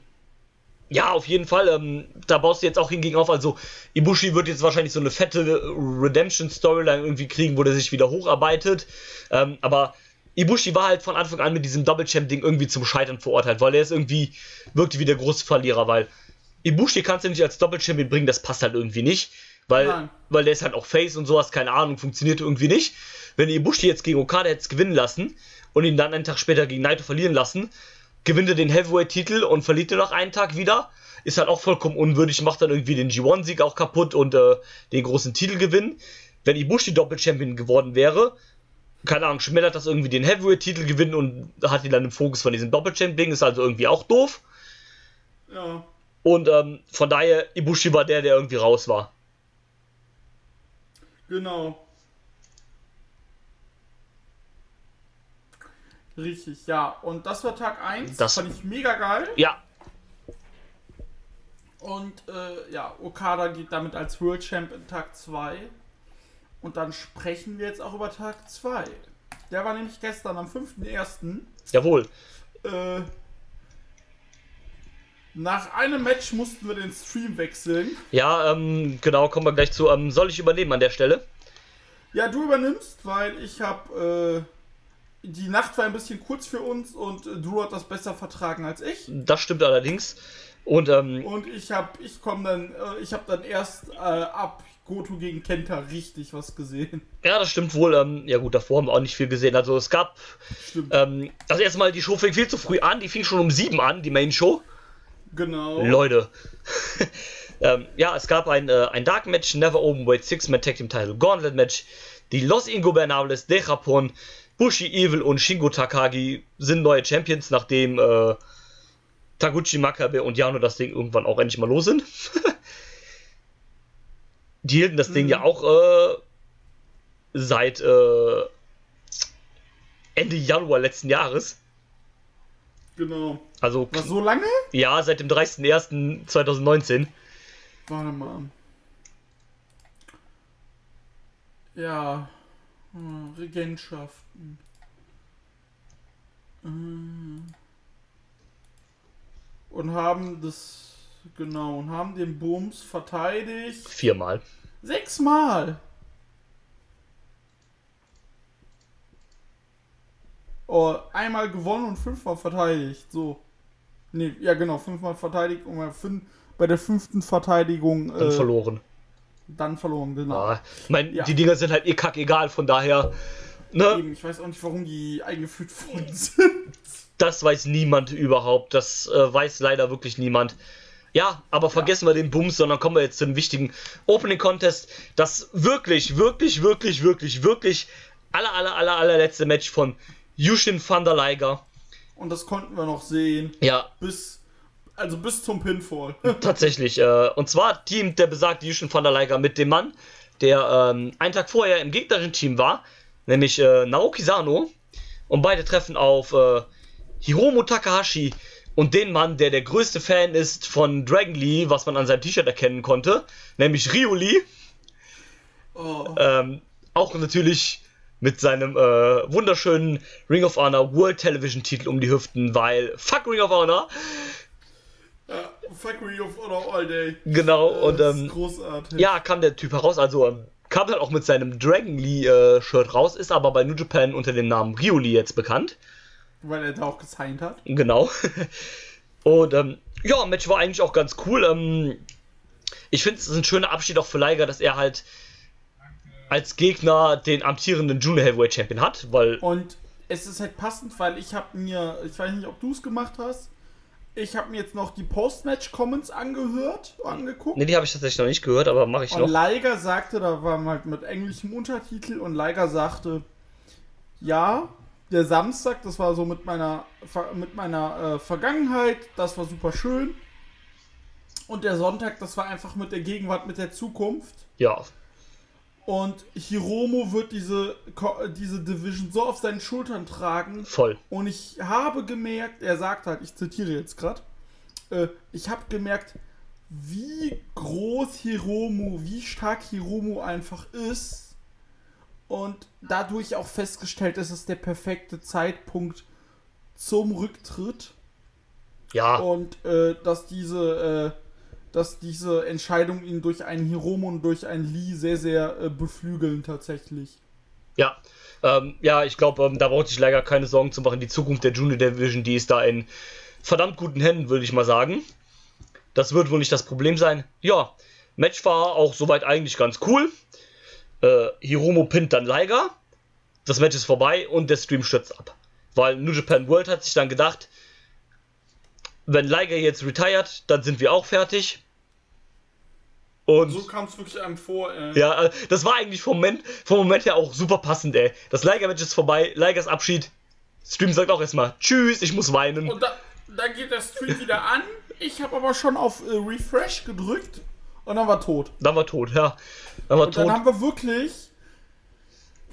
ja, auf jeden Fall. Ähm, da baust du jetzt auch hingegen auf. Also, Ibushi wird jetzt wahrscheinlich so eine fette Redemption-Storyline irgendwie kriegen, wo der sich wieder hocharbeitet. Ähm, aber Ibushi war halt von Anfang an mit diesem Double-Champ-Ding irgendwie zum Scheitern verurteilt, weil er ist irgendwie, wirkte wie der große Verlierer, weil Ibushi kannst du nicht als Doppel-Champion bringen, das passt halt irgendwie nicht. Weil, Nein. weil der ist halt auch Face und sowas, keine Ahnung, funktioniert irgendwie nicht. Wenn Ibushi jetzt gegen Okada hätte gewinnen lassen und ihn dann einen Tag später gegen Naito verlieren lassen, gewinnt er den Heavyweight-Titel und verliert ihn noch einen Tag wieder. Ist halt auch vollkommen unwürdig, macht dann irgendwie den G1-Sieg auch kaputt und äh, den großen Titelgewinn. Wenn Ibushi Doppel-Champion geworden wäre, keine Ahnung, schmälert das irgendwie den Heavyweight-Titel gewinnen und hat ihn dann im Fokus von diesem Doppel-Champion, ist also irgendwie auch doof. Ja. Und ähm, von daher, Ibushi war der, der irgendwie raus war. Genau. Richtig, ja. Und das war Tag 1. Das- fand ich mega geil. Ja, Und äh, ja, Okada geht damit als World Champ in Tag 2. Und dann sprechen wir jetzt auch über Tag 2. Der war nämlich gestern am 5.1. jawohl. Äh, nach einem Match mussten wir den Stream wechseln. Ja, ähm, genau, kommen wir gleich zu. Ähm, soll ich übernehmen an der Stelle? Ja, du übernimmst, weil ich habe äh, die Nacht war ein bisschen kurz für uns und äh, Drew hat das besser vertragen als ich. Das stimmt allerdings. Und ähm, Und ich habe, ich komme dann, äh, ich habe dann erst äh, ab Goto gegen Kenta richtig was gesehen. ja, das stimmt wohl. Ähm, ja gut, davor haben wir auch nicht viel gesehen. Also es gab, Stimmt. ähm, also erstmal die Show fing viel zu früh an. Die fing schon um sieben an, die Main Show. Genau. Leute. ähm, ja, es gab ein, äh, ein Dark Match, Never Open Weight Six-Man Tag Team Title Gauntlet Match. Die Los Ingobernables de Japón, Bushi Evil und Shingo Takagi sind neue Champions, nachdem äh, Taguchi Makabe und Yano das Ding irgendwann auch endlich mal los sind. Die hielten das Ding ja auch äh, seit äh, Ende Januar letzten Jahres. Genau. Also War so lange? ja, seit dem 30.01.2019. Warte mal. Ja. Hm, Regentschaften. Hm. Und haben das. Genau, und haben den Bums verteidigt. Viermal. Sechsmal. Oh, einmal gewonnen und fünfmal verteidigt. So. Nee, ja genau, fünfmal verteidigt und bei, fün bei der fünften Verteidigung Dann äh, verloren. dann verloren, genau. Ah, ich mein, Ja. die Dinger sind halt eh kackegal, von daher. Ne, Eben, ich weiß auch nicht, warum die eingeführt worden sind. das weiß niemand überhaupt. Das äh, weiß leider wirklich niemand. Ja, aber vergessen wir den Bums, sondern kommen wir jetzt zum wichtigen Opening Contest. Das wirklich, wirklich, wirklich, wirklich, wirklich aller, aller, aller, allerletzte Match von Yushin van der Liger. Und das konnten wir noch sehen. Ja, Bis. Also bis zum Pinfall. tatsächlich. Äh, und zwar teamt der besagte Yushin van der Liger mit dem Mann, der ähm, einen Tag vorher im gegnerischen Team war, nämlich äh, Naoki Sano. Und beide treffen auf äh, Hiromu Takahashi und den Mann, der der größte Fan ist von Dragon Lee, was man an seinem T-Shirt erkennen konnte, nämlich Ryu Lee. Oh. Ähm, auch natürlich mit seinem äh, wunderschönen Ring of Honor World Television Titel um die Hüften, weil fuck Ring of Honor. Ja, Factory of Honor All Day. Genau, und das ist ähm, großartig. ja, kam der Typ heraus, also ähm, kam dann auch mit seinem Dragon Lee äh, Shirt raus, ist aber bei New Japan unter dem Namen Ryu Lee jetzt bekannt. Weil er da auch gesigned hat. Genau. Und ähm, ja, Match war eigentlich auch ganz cool. Ähm, ich finde es ist ein schöner Abschied auch für Liger, dass er halt als Gegner den amtierenden Junior Heavyweight Champion hat, weil Und es ist halt passend, weil ich habe mir, ich weiß nicht, ob du es gemacht hast, ich habe mir jetzt noch die Post-Match-Comments angehört, angeguckt. ne, die habe ich tatsächlich noch nicht gehört, aber mache ich Und noch. Liger sagte, da war halt mit englischem Untertitel und Liger sagte, ja, der Samstag, das war so mit meiner, mit meiner äh, Vergangenheit, das war super schön. Und der Sonntag, das war einfach mit der Gegenwart, mit der Zukunft. Ja, Und Hiromo wird diese, diese Division so auf seinen Schultern tragen. voll. Und ich habe gemerkt, er sagt halt, ich zitiere jetzt gerade, äh, ich habe gemerkt, wie groß Hiromu, wie stark Hiromu einfach ist. Und dadurch auch festgestellt, es ist der perfekte Zeitpunkt zum Rücktritt. Ja, Und äh, dass diese, äh, dass diese Entscheidung ihn durch einen Hiromu und durch einen Lee sehr, sehr äh, beflügeln tatsächlich. ja. Ähm, ja, ich glaube, ähm, da braucht sich Liger keine Sorgen zu machen. Die Zukunft der Junior Division, die ist da in verdammt guten Händen, würde ich mal sagen. Das wird wohl nicht das Problem sein. Ja, Match war auch soweit eigentlich ganz cool. Äh, Hiromo pinnt dann Liger. Das Match ist vorbei und der Stream stürzt ab. Weil New Japan World hat sich dann gedacht, wenn Liger jetzt retired, dann sind wir auch fertig. Und So kam es wirklich einem vor. Äh. ja, äh, das war eigentlich vom Moment, vom Moment her auch super passend, ey. Das Liger-Match ist vorbei, Ligers Abschied. Stream sagt auch erstmal Tschüss, ich muss weinen. Und da, dann geht der Stream wieder an. Ich habe aber schon auf äh, Refresh gedrückt und dann war tot. Dann war tot, ja. Dann war Und dann tot. haben wir wirklich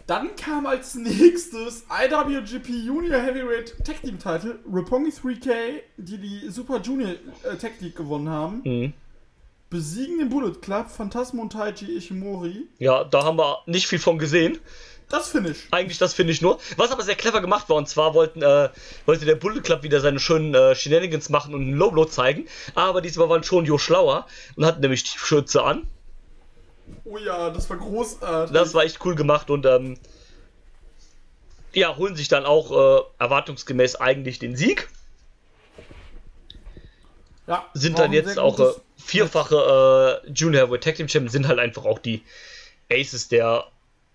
Dann kam als nächstes IWGP Junior Heavyweight Tag Team Title Roppongi 3K, die die Super Junior äh, Tag League gewonnen haben. Mhm. Besiegen den Bullet Club, Phantasmo und Taiji Ishimori. Ja, da haben wir nicht viel von gesehen. Das Finish. Eigentlich das finde ich nur. Was aber sehr clever gemacht war, und zwar wollten, äh, wollte der Bullet Club wieder seine schönen äh, Shenanigans machen und einen Low Blow zeigen. Aber diesmal waren schon Jo schlauer und hatten nämlich Tiefschürze an. Oh ja, das war großartig. Das war echt cool gemacht und ähm, ja, holen sich dann auch äh, erwartungsgemäß eigentlich den Sieg. ja, Sind dann jetzt auch äh, gutes- vierfache äh, Junior Heavyweight Tag Team Champions, sind halt einfach auch die Aces der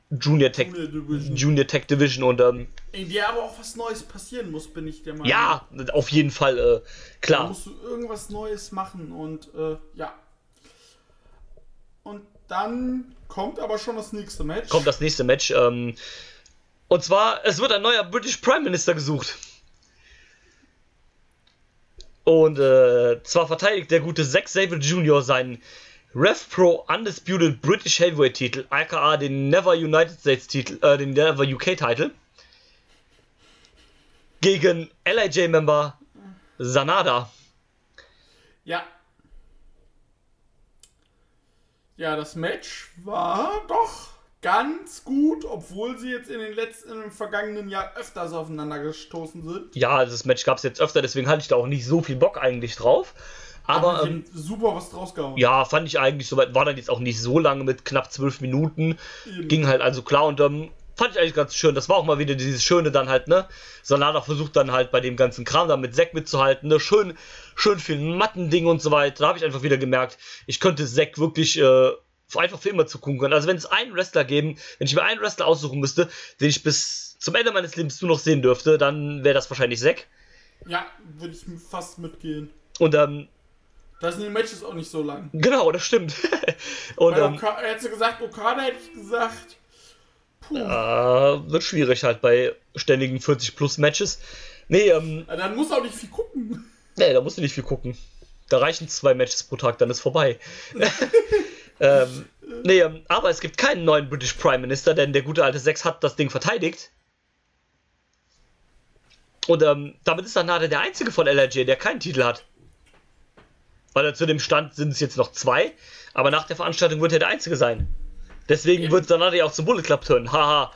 Junior Tag, Junior Division. Junior Tag Division und ähm, In der aber auch was Neues passieren muss, bin ich der Meinung. ja, auf jeden Fall äh, Da klar. musst du irgendwas Neues machen und äh, ja. Und dann kommt aber schon das nächste Match. Kommt das nächste Match. Ähm, und zwar, es wird ein neuer British Prime Minister gesucht. Und äh, zwar verteidigt der gute Zack Sabre Jr. seinen Rev Pro Undisputed British Heavyweight Titel, aka den Never United States Titel, äh, den Never UK Titel, gegen LIJ Member Sanada. Ja. Ja, das Match war doch ganz gut, obwohl sie jetzt in den letzten, im vergangenen Jahr öfters aufeinander gestoßen sind. Ja, das Match gab es jetzt öfter, deswegen hatte ich da auch nicht so viel Bock eigentlich drauf. Aber Aber ähm, super was draus gehauen. Ja, fand ich eigentlich soweit, war dann jetzt auch nicht so lange mit knapp zwölf Minuten. Eben. Ging halt also klar und ähm, fand ich eigentlich ganz schön. Das war auch mal wieder dieses Schöne dann halt, ne? Sanada versucht dann halt bei dem ganzen Kram da mit Zack mitzuhalten, ne? Schön, schön viel Mattending und so weiter. Da habe ich einfach wieder gemerkt, ich könnte Zack wirklich äh, einfach für immer zugucken können. Also wenn es einen Wrestler geben, wenn ich mir einen Wrestler aussuchen müsste, den ich bis zum Ende meines Lebens nur noch sehen dürfte, dann wäre das wahrscheinlich Zack. Ja, würde ich fast mitgehen. Und ähm, Da sind die Matches auch nicht so lang. genau, das stimmt. und Bei ähm, hättest du gesagt, Okada hätte ich gesagt. Puh. Äh, wird schwierig halt bei ständigen 40 plus Matches. Nee, ähm, Ja, Dann muss auch nicht viel gucken. nee, da musst du nicht viel gucken. Da reichen zwei Matches pro Tag, dann ist vorbei. ähm, nee, ähm, aber es gibt keinen neuen British Prime Minister, denn der gute alte Sex hat das Ding verteidigt. Und ähm, damit ist Sanada der einzige von LRJ, der keinen Titel hat. Weil er zu dem Stand sind es jetzt noch zwei, aber nach der Veranstaltung wird er der einzige sein. Deswegen wird Sanada ja auch zum Bullet Club turnen. Haha.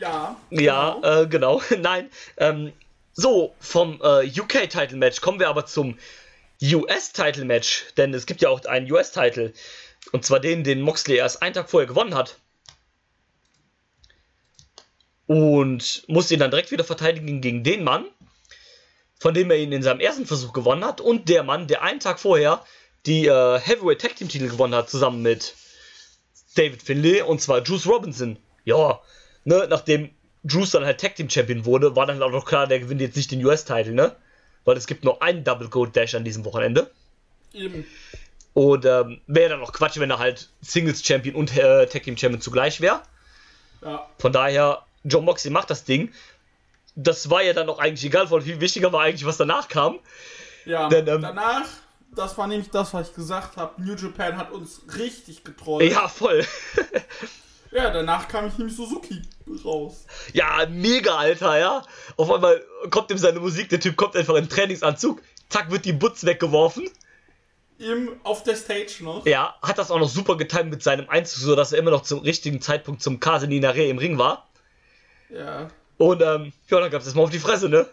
Ja. Ja, genau. äh, genau. Nein. Ähm, so, vom äh, UK-Title-Match kommen wir aber zum US-Title-Match. Denn es gibt ja auch einen US-Title. Und zwar den, den Moxley erst einen Tag vorher gewonnen hat. Und musste ihn dann direkt wieder verteidigen gegen den Mann, von dem er ihn in seinem ersten Versuch gewonnen hat. Und der Mann, der einen Tag vorher die äh, Heavyweight Tag Team Titel gewonnen hat, zusammen mit David Finlay. Und zwar Juice Robinson. Ja, ne, nachdem Juice dann halt Tag Team Champion wurde, war dann auch noch klar, der gewinnt jetzt nicht den US-Titel, ne? Weil es gibt nur einen Double Gold Dash an diesem Wochenende. Eben. Und ähm, wäre dann auch Quatsch, wenn er halt Singles Champion und äh, Tag Team Champion zugleich wäre. Ja. Von daher, John Moxley macht das Ding. Das war ja dann auch eigentlich egal, weil viel wichtiger war eigentlich, was danach kam. Ja. Denn, ähm, Danach, das war nämlich das, was ich gesagt habe. New Japan hat uns richtig getrollt. Ja, voll. Ja, danach kam ich nämlich Suzuki raus. ja, mega, Alter, ja. Auf einmal kommt ihm seine Musik, der Typ kommt einfach in Trainingsanzug, zack, wird die Butz weggeworfen. Im, auf der Stage noch. Ja, hat das auch noch super getimt mit seinem Einzug, so dass er immer noch zum richtigen Zeitpunkt zum Kaseninare im Ring war. Ja. Und ähm, ja, dann gab es mal auf die Fresse, ne?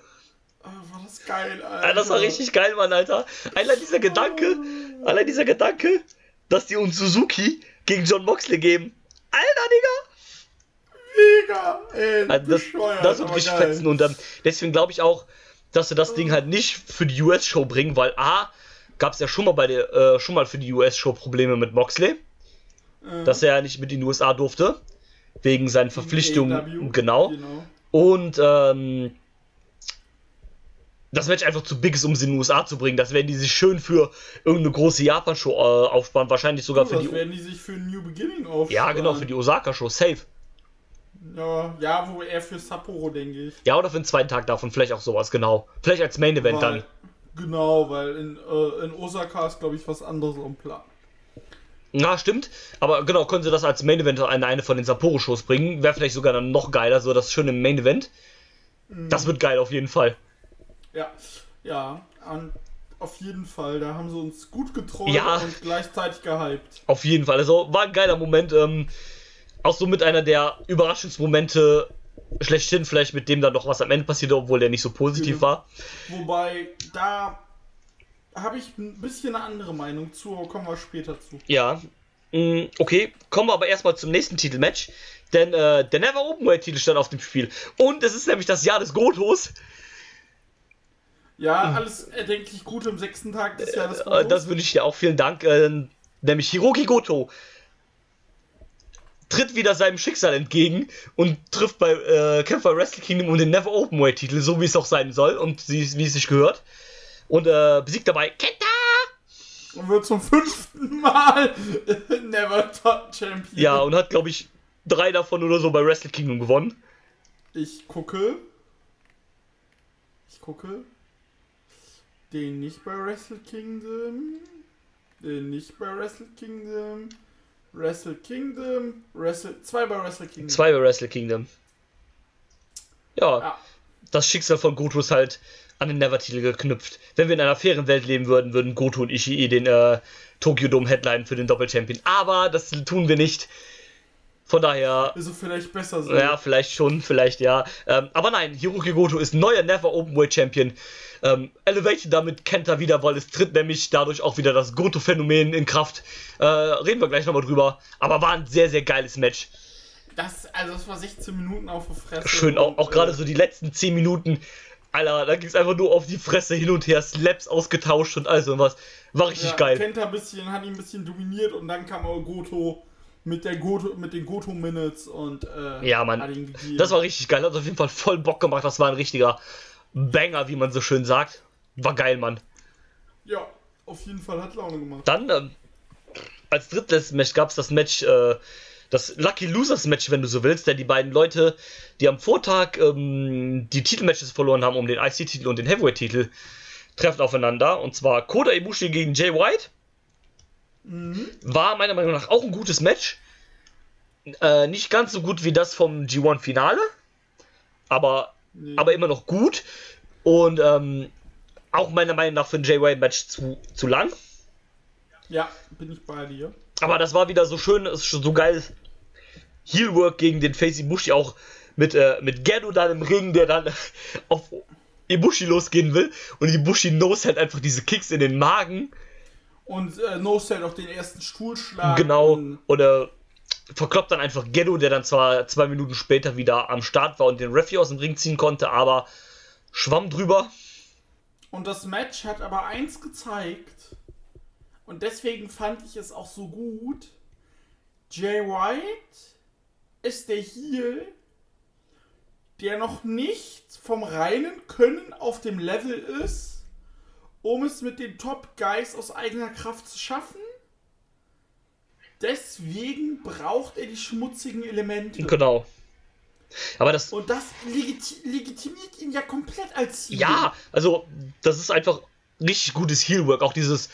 Ah, war das geil, Alter. Ja, das war richtig geil, Mann, Alter. Allein dieser Gedanke, allein dieser Gedanke, dass die uns Suzuki gegen John Moxley geben. Alter, Digga! Mega, ey. Also das, das wird richtig fetzen. Und ähm, deswegen glaube ich auch, dass sie das Ding halt nicht für die US-Show bringen, weil A, gab es ja schon mal bei der, äh, schon mal für die US-Show Probleme mit Moxley, Äh, dass er ja nicht mit in die USA durfte. Wegen seinen Verpflichtungen. Genau. genau. Und ähm, das Match einfach zu big ist, um es in die USA zu bringen. Das werden die sich schön für irgendeine große Japan-Show äh, aufsparen. Wahrscheinlich sogar Du, für das die. werden die sich für New Beginning aufsparen. Ja, genau, für die Osaka-Show. Safe. Ja, ja, wo eher für Sapporo, denke ich. Ja, oder für den zweiten Tag davon. Vielleicht auch sowas, genau. Vielleicht als Main-Event dann. Genau, weil in, äh, in Osaka ist, glaube ich, was anderes am Plan. Na, stimmt. Aber genau, können sie das als Main Event an eine von den Sapporo-Shows bringen. Wäre vielleicht sogar dann noch geiler, so das schöne Main Event. Das wird geil auf jeden Fall. Ja, ja, an, auf jeden Fall. Da haben sie uns gut getrollt Ja. und gleichzeitig gehypt. Auf jeden Fall. Also war ein geiler Moment. Ähm, auch so mit einer der Überraschungsmomente schlechthin, vielleicht mit dem dann noch was am Ende passierte, obwohl der nicht so positiv Mhm. war. Wobei, da habe ich ein bisschen eine andere Meinung zu, aber kommen wir später zu. Ja. Mm, Okay, kommen wir aber erstmal zum nächsten Titelmatch. Denn äh, der Never Openweight Titel stand auf dem Spiel. Und es ist nämlich das Jahr des Gotos. Ja, alles erdenklich gut im sechsten Tag des Jahres. Äh, das wünsche ich dir auch. Vielen Dank. Äh, nämlich Hiroki Goto tritt wieder seinem Schicksal entgegen und trifft bei äh, kämpft bei Wrestle Kingdom um den Never Openweight Titel, so wie es auch sein soll und wie, wie es sich gehört. Und äh, besiegt dabei Kenta. Und wird zum fünften Mal Never Top Champion. Ja, und hat, glaube ich, drei davon oder so bei Wrestle Kingdom gewonnen. Ich gucke. Ich gucke. Den nicht bei Wrestle Kingdom. Den nicht bei Wrestle Kingdom. Wrestle Kingdom. Wrestle. Zwei bei Wrestle Kingdom. Zwei bei Wrestle Kingdom. Ja, Ja. das Schicksal von Goto ist halt an den Never-Titel geknüpft. Wenn wir in einer fairen Welt leben würden, würden Goto und Ishii den äh, Tokyo Dome Headline für den Doppel-Champion. Aber das tun wir nicht. Von daher, Ist so vielleicht besser so. ja, vielleicht schon, vielleicht ja. Ähm, aber nein, Hiroki Goto ist neuer Never Openweight Champion. Ähm, elevated damit Kenta wieder, weil es tritt nämlich dadurch auch wieder das Goto-Phänomen in Kraft. Äh, reden wir gleich nochmal drüber. Aber war ein sehr, sehr geiles Match. Das, also das war 16 Minuten auf der Fresse. Schön, auch, Und, auch gerade äh, so die letzten 10 Minuten. Alter, da ging es einfach nur auf die Fresse hin und her, Slaps ausgetauscht und all so was. War richtig ja, geil. Kenta ein bisschen, hat ihn ein bisschen dominiert und dann kam auch Goto mit der Goto, mit den Goto Minutes und äh, Ja, Mann. Das war richtig geil, hat auf jeden Fall voll Bock gemacht. Das war ein richtiger Banger, wie man so schön sagt. War geil, Mann. ja, auf jeden Fall hat Laune gemacht. Dann, ähm, als drittes Match gab es das Match, äh, das Lucky Losers Match, wenn du so willst, denn die beiden Leute, die am Vortag ähm, die Titelmatches verloren haben, um den IC-Titel und den Heavyweight-Titel, treffen aufeinander. Und zwar Kota Ibushi gegen Jay White. War meiner Meinung nach auch ein gutes Match. Äh, nicht ganz so gut wie das vom G1-Finale, aber, Nee. aber immer noch gut. Und ähm, auch meiner Meinung nach für ein Jay White-Match zu, zu lang. Ja, bin ich bei dir. Aber das war wieder so schön, ist so geil. Heelwork gegen den Face Ibushi auch mit, äh, mit Gado dann im Ring, der dann auf Ibushi losgehen will. Und Ibushi knows halt einfach diese Kicks in den Magen. Und äh, No Cell auch den ersten Stuhlschlag. Genau. Und, Oder verkloppt dann einfach Ghetto, der dann zwar zwei Minuten später wieder am Start war und den Referee aus dem Ring ziehen konnte, aber schwamm drüber. und das Match hat aber eins gezeigt. Und deswegen fand ich es auch so gut. Jay White ist der Heel, der noch nicht vom reinen Können auf dem Level ist, um es mit den Top Guys aus eigener Kraft zu schaffen. Deswegen braucht er die schmutzigen Elemente. Genau. Aber das, Und das legiti legitimiert ihn ja komplett als Heel. ja, also das ist einfach richtig gutes Heelwork. Auch dieses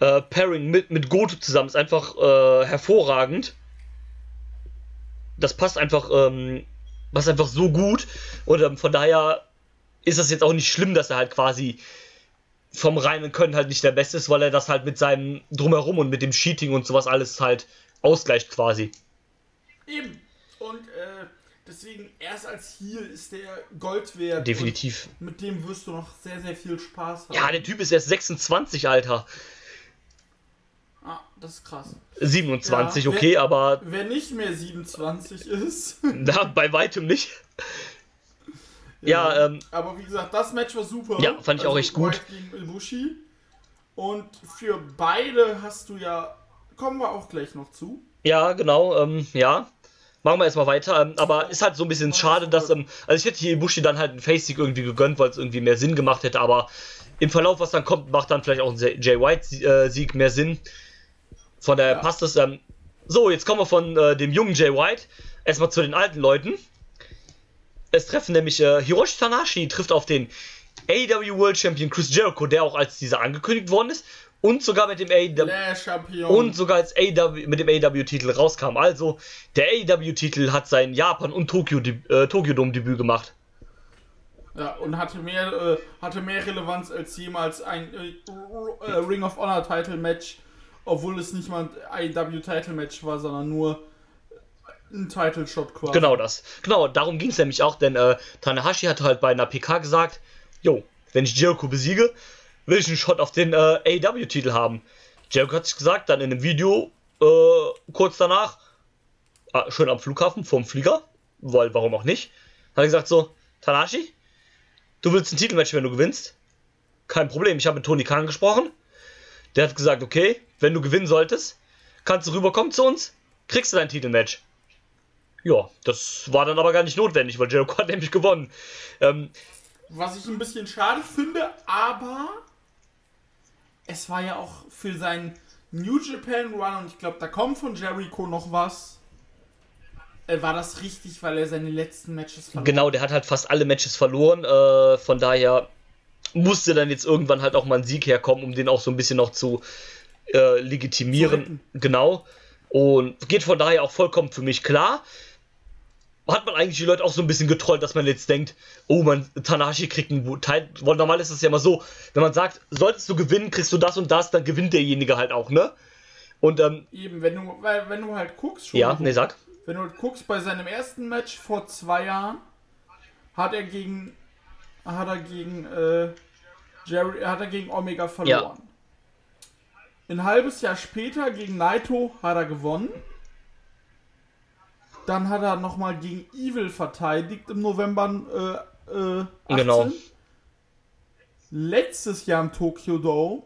äh, Pairing mit, mit Goto zusammen ist einfach äh, hervorragend. Das passt einfach, ähm, passt einfach so gut. Und ähm, von daher ist das jetzt auch nicht schlimm, dass er halt quasi vom reinen Können halt nicht der Beste ist, weil er das halt mit seinem Drumherum und mit dem Cheating und sowas alles halt ausgleicht quasi. Eben. Und äh, deswegen, erst als Heel ist der Gold wert. Definitiv. Mit dem wirst du noch sehr, sehr viel Spaß haben. Ja, der Typ ist erst 26, Alter. Ah, das ist krass. 27, Ja, okay, wer- aber Wer nicht mehr 27 ist. na, bei weitem nicht. Ja, ähm, Aber wie gesagt, das Match war super. Also Ja, fand ich auch echt gut. White gegen Ibushi. Und für beide hast du ja. Kommen wir auch gleich noch zu. Ja, genau, ähm, ja. Machen wir erstmal weiter. Ähm, aber ist halt so ein bisschen schade, dass, ähm, also ich hätte hier Ibushi dann halt einen Face-Sieg irgendwie gegönnt, weil es irgendwie mehr Sinn gemacht hätte, aber im Verlauf, was dann kommt, macht dann vielleicht auch ein Jay White-Sieg mehr Sinn. Von daher Ja. passt es. Ähm, so, jetzt kommen wir von äh, dem jungen Jay White erstmal zu den alten Leuten. Es treffen nämlich äh, Hiroshi Tanashi trifft auf den AEW World Champion Chris Jericho, der auch als dieser angekündigt worden ist. und sogar mit dem AEW und sogar als AEW mit dem AEW-Titel rauskam. Also der AEW-Titel hat sein Japan und Tokyo äh, Tokyo Dome Debüt gemacht. Ja, und hatte mehr, äh, hatte mehr Relevanz als jemals ein äh, äh Ring of Honor Title Match, obwohl es nicht mal ein AEW Title Match war, sondern nur ein Title Shot quasi. Genau das. Genau, darum ging es nämlich auch, denn äh, Tanahashi hat halt bei einer PK gesagt, jo, wenn ich Jericho besiege, will ich einen Shot auf den äh, AEW-Titel haben. Jericho hat sich gesagt, dann in einem Video äh, kurz danach, äh, schön am Flughafen, vorm Flieger, weil warum auch nicht, hat er gesagt so, Tanashi, du willst ein Titelmatch, wenn du gewinnst? Kein Problem, ich habe mit Tony Khan gesprochen. Der hat gesagt, okay, wenn du gewinnen solltest, kannst du rüberkommen zu uns, kriegst du dein Titelmatch. Ja, das war dann aber gar nicht notwendig, weil Jericho hat nämlich gewonnen. Ähm, Was ich ein bisschen schade finde, aber es war ja auch für seinen New Japan Run und ich glaube, da kommt von Jericho noch was. Äh, war das richtig, weil er seine letzten Matches verloren Genau, der hat halt fast alle Matches verloren. Äh, von daher musste dann jetzt irgendwann halt auch mal ein Sieg herkommen, um den auch so ein bisschen noch zu äh, legitimieren. Zu genau. Und geht von daher auch vollkommen für mich klar hat man eigentlich die Leute auch so ein bisschen getrollt, dass man jetzt denkt, oh man, Tanahashi kriegt einen Teil. Weil normal ist es ja immer so, wenn man sagt, solltest du gewinnen, kriegst du das und das, dann gewinnt derjenige halt auch, ne? Und ähm, eben, wenn du, weil, wenn du halt guckst, schon, ja, ne, sag. Wenn du halt guckst, bei seinem ersten Match vor zwei Jahren hat er gegen, hat er gegen, äh, Jerry, hat er gegen Omega verloren. Ja. Ein halbes Jahr später gegen Naito hat er gewonnen. Dann hat er nochmal gegen Evil verteidigt im November äh, äh, 18. Genau. Letztes Jahr im Tokyo Dome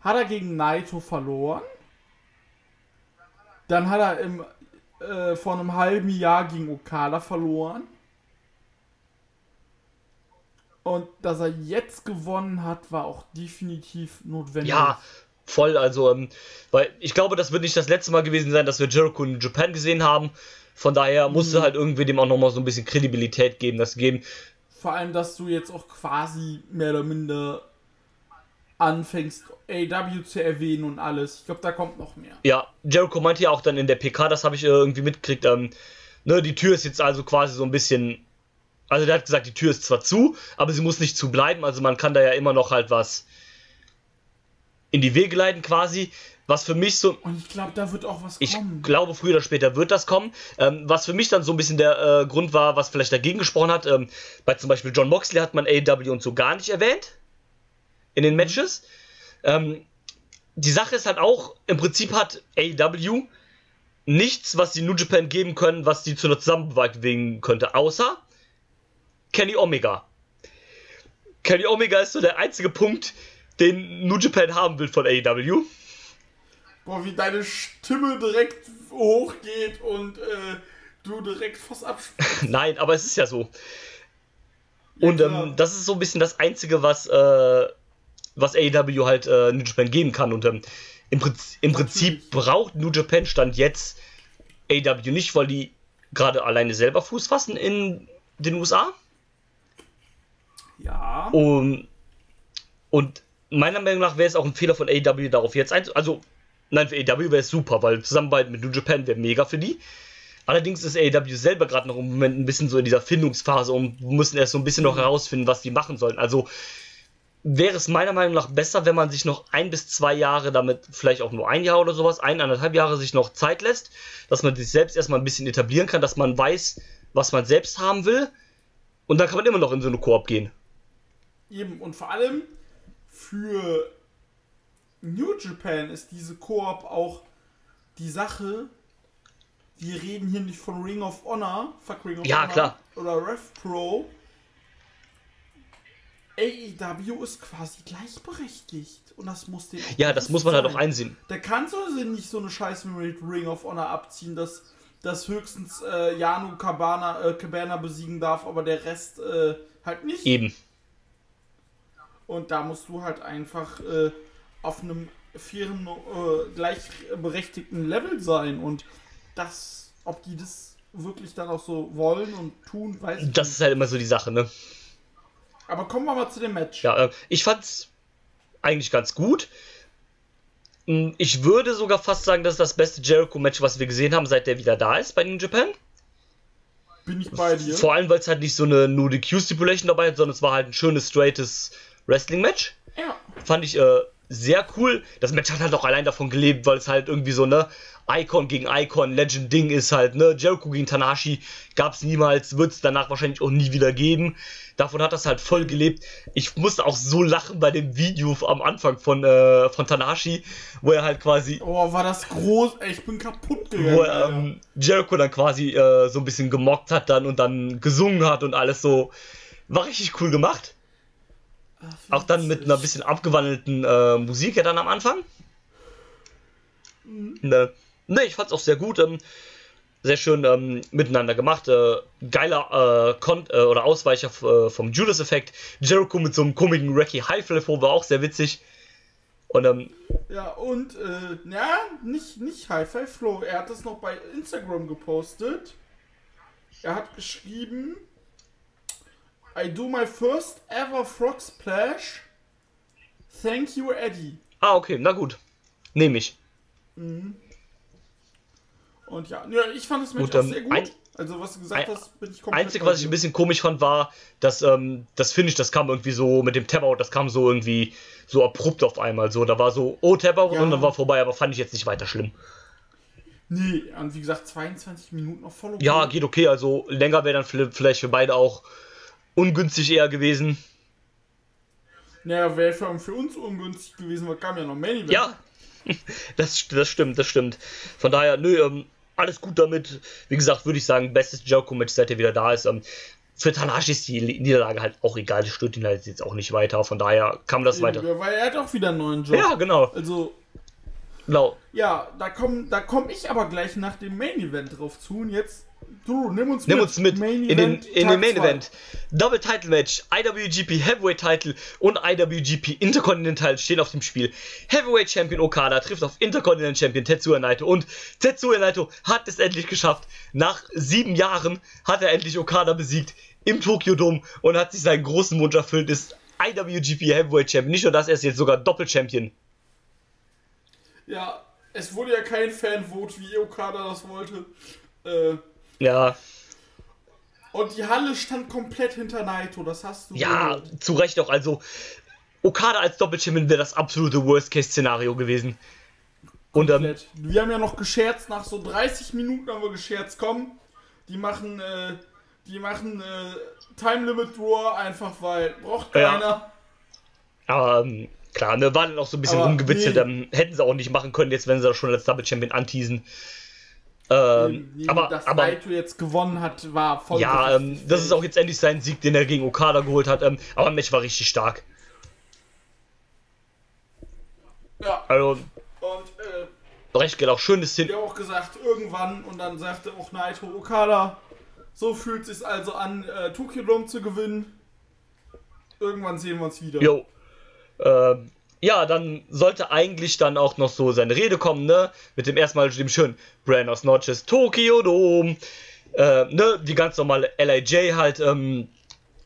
hat er gegen Naito verloren. Dann hat er im, äh, vor einem halben Jahr gegen Okada verloren. Und dass er jetzt gewonnen hat, war auch definitiv notwendig. Ja, voll. Also, ähm, weil ich glaube, das wird nicht das letzte Mal gewesen sein, dass wir Jericho in Japan gesehen haben. Von daher musste mhm. halt irgendwie dem auch nochmal so ein bisschen Kredibilität geben, das geben. Vor allem, dass du jetzt auch quasi mehr oder minder anfängst, AW zu erwähnen und alles. Ich glaube, da kommt noch mehr. Ja, Jericho meinte ja auch dann in der PK, das habe ich irgendwie mitgekriegt, ähm, ne, die Tür ist jetzt also quasi so ein bisschen. Also der hat gesagt, die Tür ist zwar zu, aber sie muss nicht zu bleiben. Also man kann da ja immer noch halt was in die Wege leiten quasi. Was für mich so. Und ich glaube, da wird auch was kommen. Ich glaube, früher oder später wird das kommen. Ähm, was für mich dann so ein bisschen der äh, Grund war, was vielleicht dagegen gesprochen hat. Ähm, bei zum Beispiel John Moxley hat man AEW und so gar nicht erwähnt. In den mhm. Matches. Ähm, die Sache ist halt auch, im Prinzip hat AEW nichts, was die New Japan geben können, was die zu einer Zusammenarbeit bewegen könnte, außer Kenny Omega. Kenny Omega ist so der einzige Punkt, den New Japan haben will von AEW. Boah, wie deine Stimme direkt hochgeht und äh, du direkt fast abspringst. Nein, aber es ist ja so. Ja, und ähm, das ist so ein bisschen das Einzige, was, äh, was AEW halt äh, New Japan geben kann. Und ähm, im, Prinzip, im Prinzip braucht New Japan Stand jetzt AEW nicht, weil die gerade alleine selber Fuß fassen in den USA. Ja. Um, und meiner Meinung nach wäre es auch ein Fehler von AEW darauf jetzt einzugehen. Also Nein, für AEW wäre es super, weil Zusammenarbeit mit New Japan wäre mega für die. Allerdings ist AEW selber gerade noch im Moment ein bisschen so in dieser Findungsphase und müssen erst so ein bisschen noch herausfinden, was die machen sollen. Also wäre es meiner Meinung nach besser, wenn man sich noch ein bis zwei Jahre damit, vielleicht auch nur ein Jahr oder sowas, ein, anderthalb Jahre sich noch Zeit lässt, dass man sich selbst erstmal ein bisschen etablieren kann, dass man weiß, was man selbst haben will. Und dann kann man immer noch in so eine Koop gehen. Eben, und vor allem für New Japan ist diese Koop auch die Sache. Wir reden hier nicht von Ring of Honor, fuck Ring of ja, Honor klar. oder Rev Pro. AEW ist quasi gleichberechtigt und das muss den Ja, das muss man sein. halt auch einsehen. Da kannst du nicht so eine Scheiße mit Ring of Honor abziehen, dass, dass höchstens äh, Janu Cabana, äh, Cabana besiegen darf, aber der Rest äh, halt nicht. Eben. Und da musst du halt einfach äh, auf einem fairen, äh, gleichberechtigten Level sein und das, ob die das wirklich dann auch so wollen und tun, weiß ich Das nicht. ist halt immer so die Sache, ne? Aber kommen wir mal zu dem Match. Ja, äh, ich fand's eigentlich ganz gut. Hm, Ich würde sogar fast sagen, das ist das beste Jericho-Match, was wir gesehen haben, seit der wieder da ist bei New Japan. Bin ich bei dir? Vor allem, weil es halt nicht so eine No DQ-Stipulation dabei hat, sondern es war halt ein schönes, straightes Wrestling-Match. Ja. Fand ich äh, sehr cool. Das Match hat halt auch allein davon gelebt, weil es halt irgendwie so, ne, Icon gegen Icon, Legend-Ding ist halt, ne, Jericho gegen Tanashi gab es niemals, wird es danach wahrscheinlich auch nie wieder geben. Davon hat das halt voll gelebt. Ich musste auch so lachen bei dem Video am Anfang von, äh, von Tanashi, wo er halt quasi Oh, war das groß. Ey, ich bin kaputt gegangen. wo er ähm, Jericho dann quasi äh, so ein bisschen gemockt hat dann und dann gesungen hat und alles so. War richtig cool gemacht. Auch dann mit einer bisschen abgewandelten äh, Musik ja dann am Anfang. Ne, ne, ich fand's auch sehr gut. Ähm, sehr schön ähm, miteinander gemacht. Äh, geiler äh, Kon äh, oder Ausweicher äh, vom Judas-Effekt. Jericho mit so einem komischen Racky Highflip war auch sehr witzig. Und ähm, Ja, und, äh, ja, nicht, nicht Hi-Fi Flow. Er hat das noch bei Instagram gepostet. Er hat geschrieben: I do my first ever frog splash. Thank you, Eddie. ah, okay, na gut. Nehme ich. Und ja, ja ich fand das ähm, sehr gut. ein- also, was du gesagt ein- hast, bin ich komplett. Einzige, was ich ein bisschen komisch fand, war, dass ähm, das Finish, das kam irgendwie so mit dem Tapout, das kam so irgendwie so abrupt auf einmal. So, da war so, oh, Tapout Ja. und dann war vorbei, aber fand ich jetzt nicht weiter schlimm. Nee, und wie gesagt, 22 Minuten voll okay. Ja, geht okay, also länger wäre dann vi- vielleicht für beide auch ungünstig eher gewesen. Naja, wäre für, für uns ungünstig gewesen, weil kam ja noch Main Event. Ja, das, das stimmt, das stimmt. Von daher, nö, ähm, alles gut damit. Wie gesagt, würde ich sagen, bestes Jericho-Match, seit er wieder da ist. Ähm, für Tanashi ist die Niederlage halt auch egal, das stört ihn halt jetzt auch nicht weiter. Von daher man das weiter. Ja, weil er hat auch wieder einen neuen Job. Ja, genau. Also, genau. ja, da komme da komm ich aber gleich nach dem Main Event drauf zu. Und jetzt, du, nimm uns Nimm mit. uns mit Main in den, Event, in Tag den Main zwei. Event. Double Title Match, IWGP Heavyweight Title und IWGP Intercontinental stehen auf dem Spiel. Heavyweight Champion Okada trifft auf Intercontinental Champion Tetsuya Naito und Tetsuya Naito hat es endlich geschafft. Nach sieben Jahren hat er endlich Okada besiegt im Tokyo Dome und hat sich seinen großen Wunsch erfüllt, ist IWGP Heavyweight Champion. Nicht nur das, er ist jetzt sogar Doppel-Champion. Ja, es wurde ja kein Fanvote, wie Okada das wollte. Äh, Ja, und die Halle stand komplett hinter Naito, das hast du ja, gehört. zu Recht auch. Also, Okada als Doppel-Champion wäre das absolute Worst-Case-Szenario gewesen. Und ähm. Wir haben ja noch gescherzt, nach so 30 Minuten haben wir gescherzt, komm, die machen, äh, die machen äh, Time Limit Draw einfach, weil braucht Ja. keiner. Aber ähm, klar, ne, war dann auch so ein bisschen Aber rumgewitzelt. nee. Ähm, hätten sie auch nicht machen können, jetzt wenn sie das schon als Double Champion anteasen. Ähm, Nee, aber dass aber Naito jetzt gewonnen hat, war voll ja, ähm, das ist auch jetzt endlich sein Sieg, den er gegen Okada geholt hat. Ähm, aber Match war richtig stark. Ja, Also, und äh, recht geht auch schönes Hin. der auch gesagt, irgendwann, und dann sagte auch Naito Okada, so fühlt es sich also an, äh, Tokyo Dome zu gewinnen. Irgendwann sehen wir uns wieder. Jo. Ähm, ja, dann sollte eigentlich dann auch noch so seine Rede kommen, ne? Mit dem erstmal dem schönen Buenos Notches Tokyo Dome. Äh, ne? Die ganz normale LIJ halt, ähm,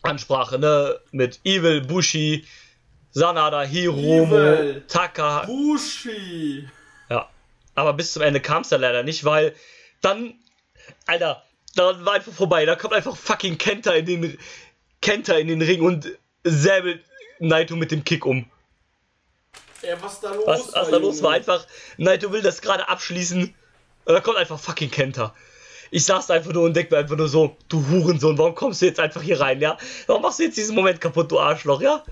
Ansprache, ne? Mit Evil, Bushi, Sanada, Hiromo, Evil. Taka. Bushi! Ja. Aber bis zum Ende kam es dann leider nicht, weil dann, Alter, da war einfach vorbei. Da kommt einfach fucking Kenta in den, Kenta in den Ring und säbelt Naito mit dem Kick um. Ey, was da los Was, was da los war, einfach, Naito will das gerade abschließen. Und da kommt einfach fucking Kenta. Ich saß einfach nur und denke mir einfach nur so, du Hurensohn, warum kommst du jetzt einfach hier rein, ja? Warum machst du jetzt diesen Moment kaputt, du Arschloch, ja?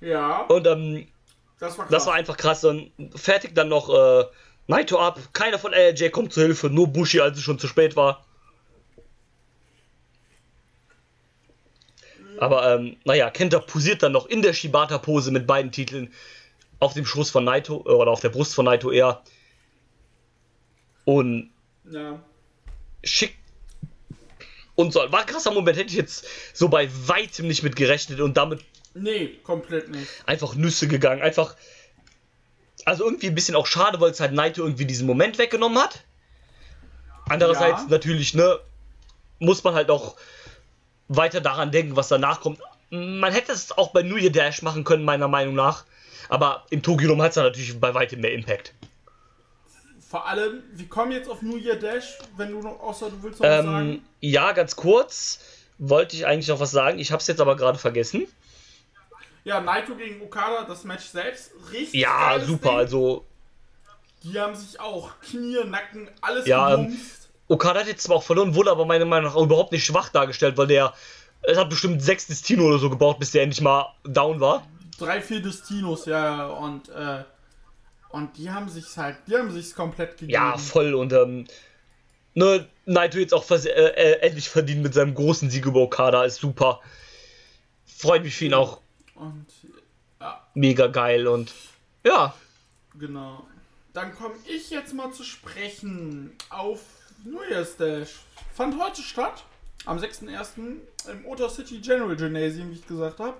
Ja, Und ähm, das war krass. das war einfach krass. Und fertig dann noch äh, Naito ab. Keiner von LJ kommt zur Hilfe, nur Bushi, als es schon zu spät war. Aber ähm, naja, Kenta posiert dann noch in der Shibata-Pose mit beiden Titeln auf dem Schoß von Naito, äh, oder auf der Brust von Naito eher. Und ja. schick. Und so, war ein krasser Moment, hätte ich jetzt so bei weitem nicht mit gerechnet und damit Nee, komplett nicht. einfach Nüsse gegangen. Einfach. Also irgendwie ein bisschen auch schade, weil es halt Naito irgendwie diesen Moment weggenommen hat. Andererseits Ja. natürlich, ne, muss man halt auch weiter daran denken, was danach kommt. man hätte es auch bei New Year Dash machen können, meiner Meinung nach. Aber im Tokyo Dome hat es natürlich bei weitem mehr Impact. Vor allem, wir kommen jetzt auf New Year Dash, wenn du noch, außer du willst noch was Ähm, sagen. ja, ganz kurz wollte ich eigentlich noch was sagen. Ich habe es jetzt aber gerade vergessen. Ja, Naito gegen Okada, das Match selbst, richtig Ja, super. Ding. Also Die haben sich auch Knie, Nacken, alles Ja. Okada hat jetzt zwar auch verloren, wurde aber meiner Meinung nach überhaupt nicht schwach dargestellt, weil der es hat bestimmt sechs Destino oder so gebraucht, bis der endlich mal down war. Drei, vier Destinos, ja, und, äh, und die haben sich's halt, die haben sich's komplett gegeben. Ja, voll und ähm, ne, Naito jetzt auch äh, äh, endlich verdient mit seinem großen Sieg über Okada, ist super. Freut mich für ihn auch Und, ja, mega geil und ja, genau. Dann komme ich jetzt mal zu sprechen auf New Year's Dash. Fand heute statt, am 6.1. im Otter City General Gymnasium, wie ich gesagt habe.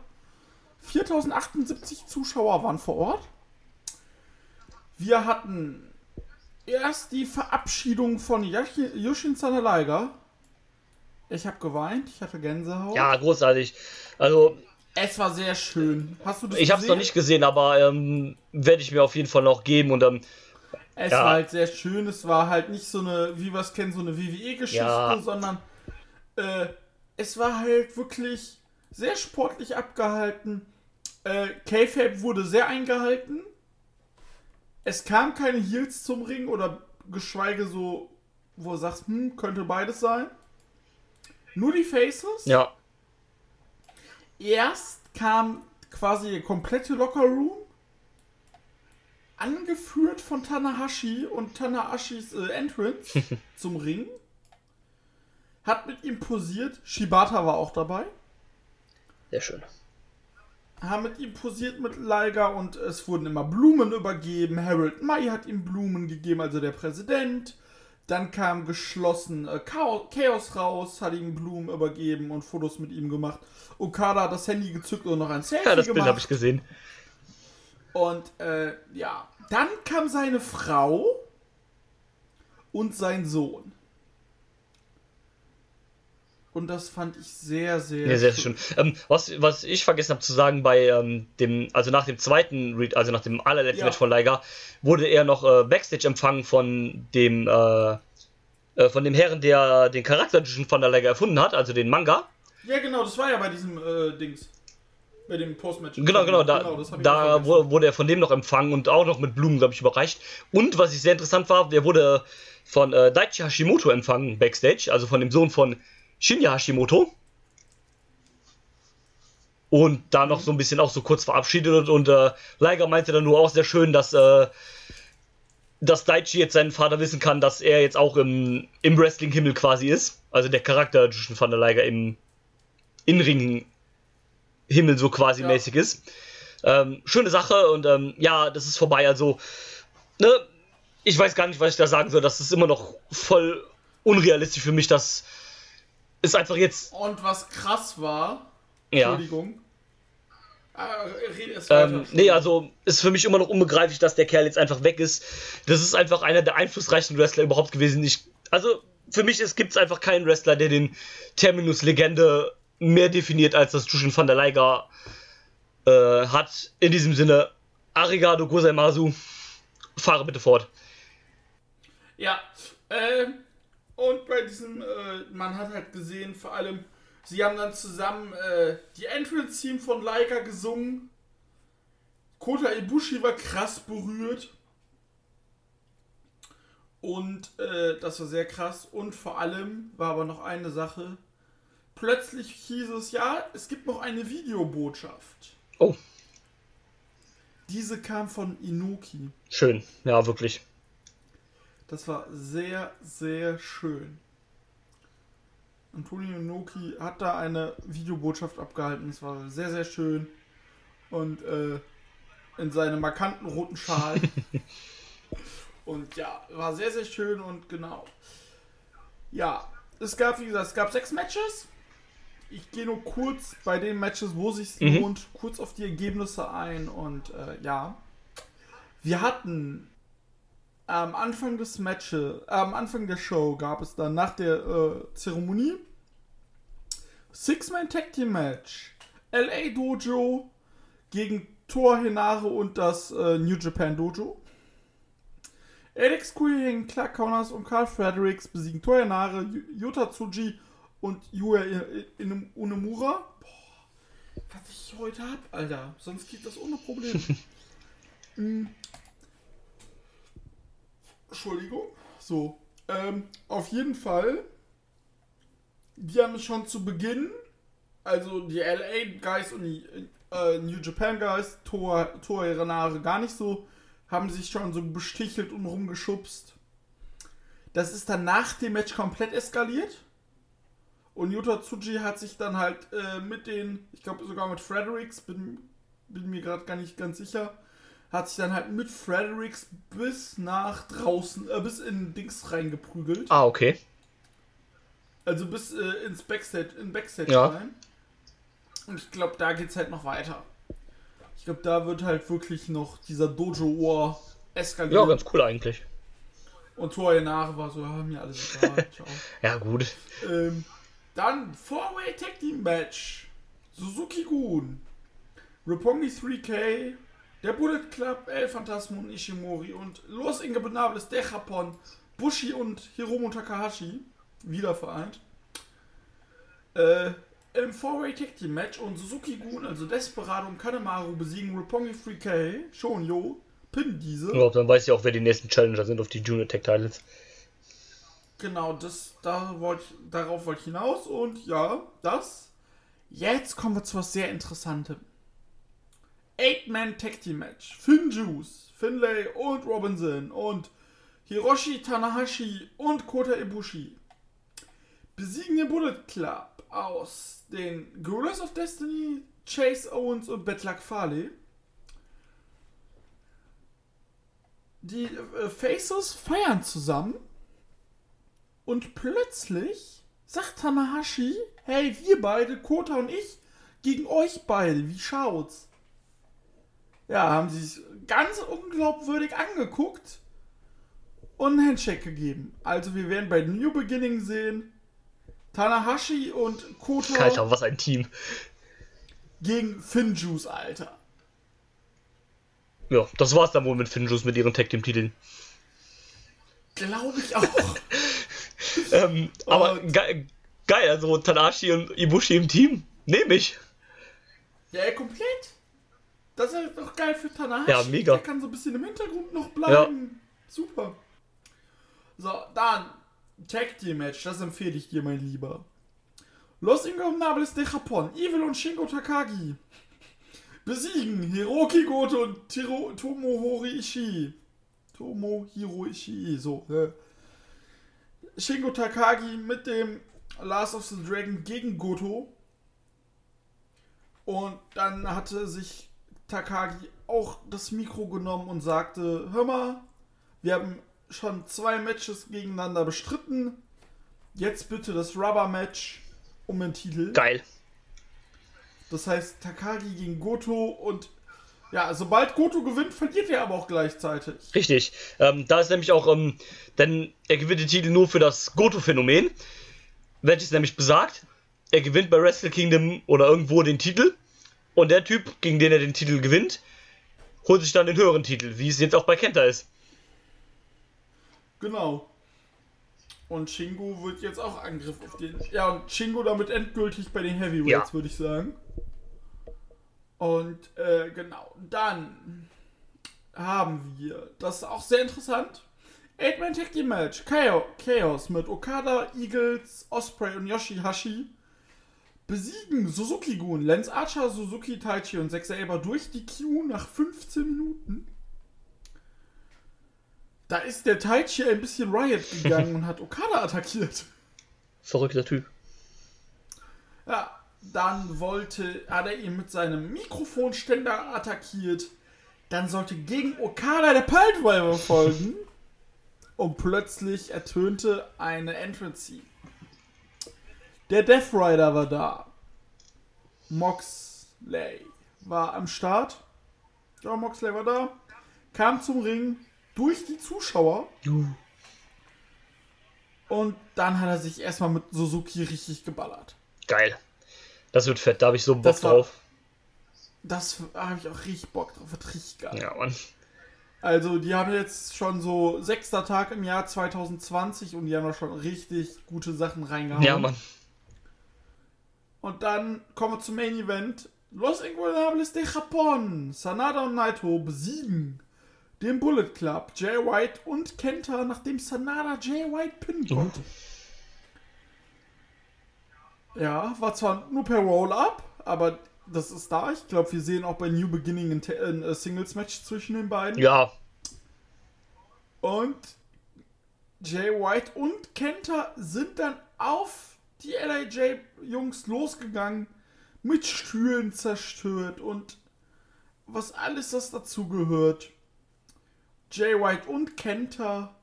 4078 Zuschauer waren vor Ort. Wir hatten erst die Verabschiedung von Yushin Sanalaiga. Ich habe geweint, ich hatte Gänsehaut. ja, großartig. Also, Es war sehr schön. Hast du das ich habe es noch nicht gesehen, aber ähm, werde ich mir auf jeden Fall noch geben und ähm, Es Ja. war halt sehr schön. Es war halt nicht so eine, wie wir es kennen, so eine WWE-Geschichte, Ja. sondern äh, es war halt wirklich sehr sportlich abgehalten. Äh, K-Fape wurde sehr eingehalten. Es kam keine Heels zum Ring oder geschweige so, wo du sagst, hm, könnte beides sein. Nur die Faces. ja, Erst kam quasi der komplette Locker Room, angeführt von Tanahashi und Tanahashis äh, Entrance zum Ring. Hat mit ihm posiert. Shibata war auch dabei. sehr schön. Haben mit ihm posiert mit Liger und es wurden immer Blumen übergeben. Harold May hat ihm Blumen gegeben, also der Präsident. Dann kam geschlossen äh, Chaos, Chaos raus, hat ihm Blumen übergeben und Fotos mit ihm gemacht. Okada hat das Handy gezückt und noch ein Selfie Ja, das Bild gemacht. habe ich gesehen. Und äh, ja, dann kam seine Frau und sein Sohn. Und das fand ich sehr, sehr, Ja, sehr schön. Ähm, was, was ich vergessen habe zu sagen bei ähm, dem, also nach dem zweiten, Re also nach dem allerletzten Ja. Match von Liger, wurde er noch äh, Backstage empfangen von dem, äh, äh, von dem Herren, der den Charakter von der Liger erfunden hat, also den Manga. Ja, genau, das war ja bei diesem äh, Dings. Bei dem Postmatch. Genau, genau, da, auch da wurde er von dem noch empfangen und auch noch mit Blumen, glaube ich, überreicht. Und was ich sehr interessant war, der wurde von äh, Daichi Hashimoto empfangen, Backstage, also von dem Sohn von Shinya Hashimoto. Und da noch so ein bisschen auch so kurz verabschiedet und äh, Liger meinte dann nur auch sehr schön, dass, äh, dass Daichi jetzt seinen Vater wissen kann, dass er jetzt auch im, im Wrestling-Himmel quasi ist. Also der Charakter van der Liger im In-Ring-Himmel so quasi Ja. mäßig ist. Ähm, schöne Sache und ähm, ja, das ist vorbei. Also, ne, ich weiß gar nicht, was ich da sagen soll. Das ist immer noch voll unrealistisch für mich, dass es einfach jetzt. Und was krass war, Ja. Entschuldigung. Ah. Ähm, nee, also ist für mich immer noch unbegreiflich, dass der Kerl jetzt einfach weg ist. Das ist einfach einer der einflussreichsten Wrestler überhaupt gewesen. Ich, also für mich gibt es einfach keinen Wrestler, der den Terminus Legende mehr definiert, als das Jushin van der Liger äh, hat. In diesem Sinne, Arigato Gozaimasu, fahre bitte fort. Ja, ähm, und bei diesem, äh, man hat halt gesehen, vor allem, sie haben dann zusammen äh, die Entrance-Team von Laika gesungen. Kota Ibushi war krass berührt. Und äh, das war sehr krass. Und vor allem war aber noch eine Sache. Plötzlich hieß es, ja, es gibt noch eine Videobotschaft. Oh, Diese kam von Inoki. schön. Ja, wirklich. Das war sehr, sehr schön. Antonio Inoki hat da eine Videobotschaft abgehalten. Es war sehr, sehr schön. Und äh, in seinem markanten roten Schal. und ja, war sehr, sehr schön und genau. Ja, es gab, wie gesagt, es gab sechs Matches. Ich gehe nur kurz bei den Matches, wo sich Mhm. lohnt, kurz auf die Ergebnisse ein. Und äh, ja, wir hatten am Anfang des Matches, äh, am Anfang der Show gab es dann nach der äh, Zeremonie Six-Man Tag Team Match. LA Dojo gegen Thor Henare und das äh, New Japan Dojo. Alex Queen, Clark Connors und Carl Fredericks besiegen Thor Henare, Yuta Tsuji und Yuya Unemura. Boah, was ich heute hab, Alter. Sonst geht das ohne Probleme. mm. Entschuldigung. So. Ähm, auf jeden Fall. Die haben schon zu Beginn, also die LA Guys und die äh, New Japan Guys, Tor, Tor Renare gar nicht so, haben sich schon so bestichelt und rumgeschubst. Das ist dann nach dem Match komplett eskaliert. Und Yuta Tsuji hat sich dann halt äh, mit den, ich glaube sogar mit Fredericks, bin, bin mir gerade gar nicht ganz sicher, hat sich dann halt mit Fredericks bis nach draußen, äh, bis in Dings reingeprügelt. Ah, okay. Also bis äh, ins Backstage, in Backstage Ja. rein. Und ich glaube, da geht's halt noch weiter. Ich glaube, da wird halt wirklich noch dieser Dojo-Ohr eskalieren. Ja, ganz cool eigentlich. Und Tor nach war so, ja, mir alles egal, ciao. Ja, gut. ähm, dann Four-Way Tag Team Match. Suzuki Gun. Roppongi 3K. Der Bullet Club, El Phantasmo und Ishimori. Und Los Ingobernables de Japón. Bushi und Hiromu Takahashi. Wieder vereint. Äh, Im Four-Way Tag Team Match. Und Suzuki Gun, also Desperado und Kanemaru besiegen Roppongi 3K. Shonyo. Pin diese. Ja, dann weiß ich auch, wer die nächsten Challenger sind auf die Junior Tech Titles. Genau, das, da wollt, darauf wollte ich hinaus und ja, das. Jetzt kommen wir zu was sehr Interessantem. Eight-Man Tag Team Match. Finn Juice, Finlay und Robinson und Hiroshi Tanahashi und Kota Ibushi besiegen den Bullet Club aus den Gorillas of Destiny, Chase Owens und Betlak Fale. Die äh, Faces feiern zusammen und plötzlich sagt Tanahashi, hey, wir beide, Kota und ich, gegen euch beide, wie schaut's? Ja, haben sie sich ganz unglaubwürdig angeguckt und einen Handshake gegeben. Also wir werden bei New Beginning sehen, Tanahashi und Kota Alter, was ein Team. gegen Finjuice, Alter. Ja, das war's dann wohl mit Finjus mit ihren Tag Team Titeln. Glaube ich auch. Ähm, aber ge geil, also Tanashi und Ibushi im Team. Nehme ich. ja, komplett. Das ist doch geil für Tanahashi. Ja, mega. Der kann so ein bisschen im Hintergrund noch bleiben. Super. So, dann Tag Team Match. Das empfehle ich dir, mein Lieber. Los Ingobernables de Japón. Evil und Shingo Takagi besiegen Hiroki Goto und Tiro Tomohori Ishii. Tomohiro Ishii, so. Äh. Shingo Takagi mit dem Last of the Dragon gegen Goto. Und dann hatte sich Takagi auch das Mikro genommen und sagte, hör mal, wir haben schon zwei Matches gegeneinander bestritten. Jetzt bitte das Rubber-Match um den Titel. Geil. Das heißt Takagi gegen Goto und ja, sobald Goto gewinnt, verliert er aber auch gleichzeitig. Richtig. Ähm, da ist nämlich auch, ähm, denn er gewinnt den Titel nur für das Goto-Phänomen. Welches nämlich besagt, er gewinnt bei Wrestle Kingdom oder irgendwo den Titel. Und der Typ, gegen den er den Titel gewinnt, holt sich dann den höheren Titel, wie es jetzt auch bei Kenta ist. Genau. Und Shingo wird jetzt auch Angriff auf den. Ja, und Shingo damit endgültig bei den Heavyweights, Ja. würde ich sagen. Und äh, genau, dann haben wir, das ist auch sehr interessant, Eight-Man Tag Team Match, Chaos, mit Okada, Eagles, Osprey und Yoshihashi besiegen Suzuki Gun, Lance Archer, Suzuki Taichi und Zack Saber durch die Q nach 15 Minuten. Da ist der Taichi ein bisschen Riot gegangen und hat Okada attackiert. Verrückter Typ. Ja, dann wollte, hat er ihn mit seinem Mikrofonständer attackiert. Dann sollte gegen Okada der Piledriver folgen. Und plötzlich ertönte eine Entrance. Der Death Rider war da. Moxley war am Start. Ja, Moxley war da. Kam zum Ring durch die Zuschauer. Und dann hat er sich erstmal mit Suzuki richtig geballert. Geil. Das wird fett, da habe ich so Bock Das war- drauf. Das habe ich auch richtig Bock drauf. Wird richtig geil. Ja, Mann. Also, die haben jetzt schon so sechster Tag im Jahr 2020 und die haben da schon richtig gute Sachen reingehauen. Ja, Mann. Und dann kommen wir zum Main Event. Los Ingobernables de Japón. Sanada und Naito besiegen den Bullet Club, Jay White und Kenta, nachdem Sanada Jay White pinnen konnte. Ja, war zwar nur per Roll-Up, aber das ist da. Ich glaube, wir sehen auch bei New Beginning ein, ein äh, Singles-Match zwischen den beiden. Ja, Und Jay White und Kenta sind dann auf die LAJ-Jungs losgegangen, mit Stühlen zerstört und was alles das dazu gehört. Jay White und Kenta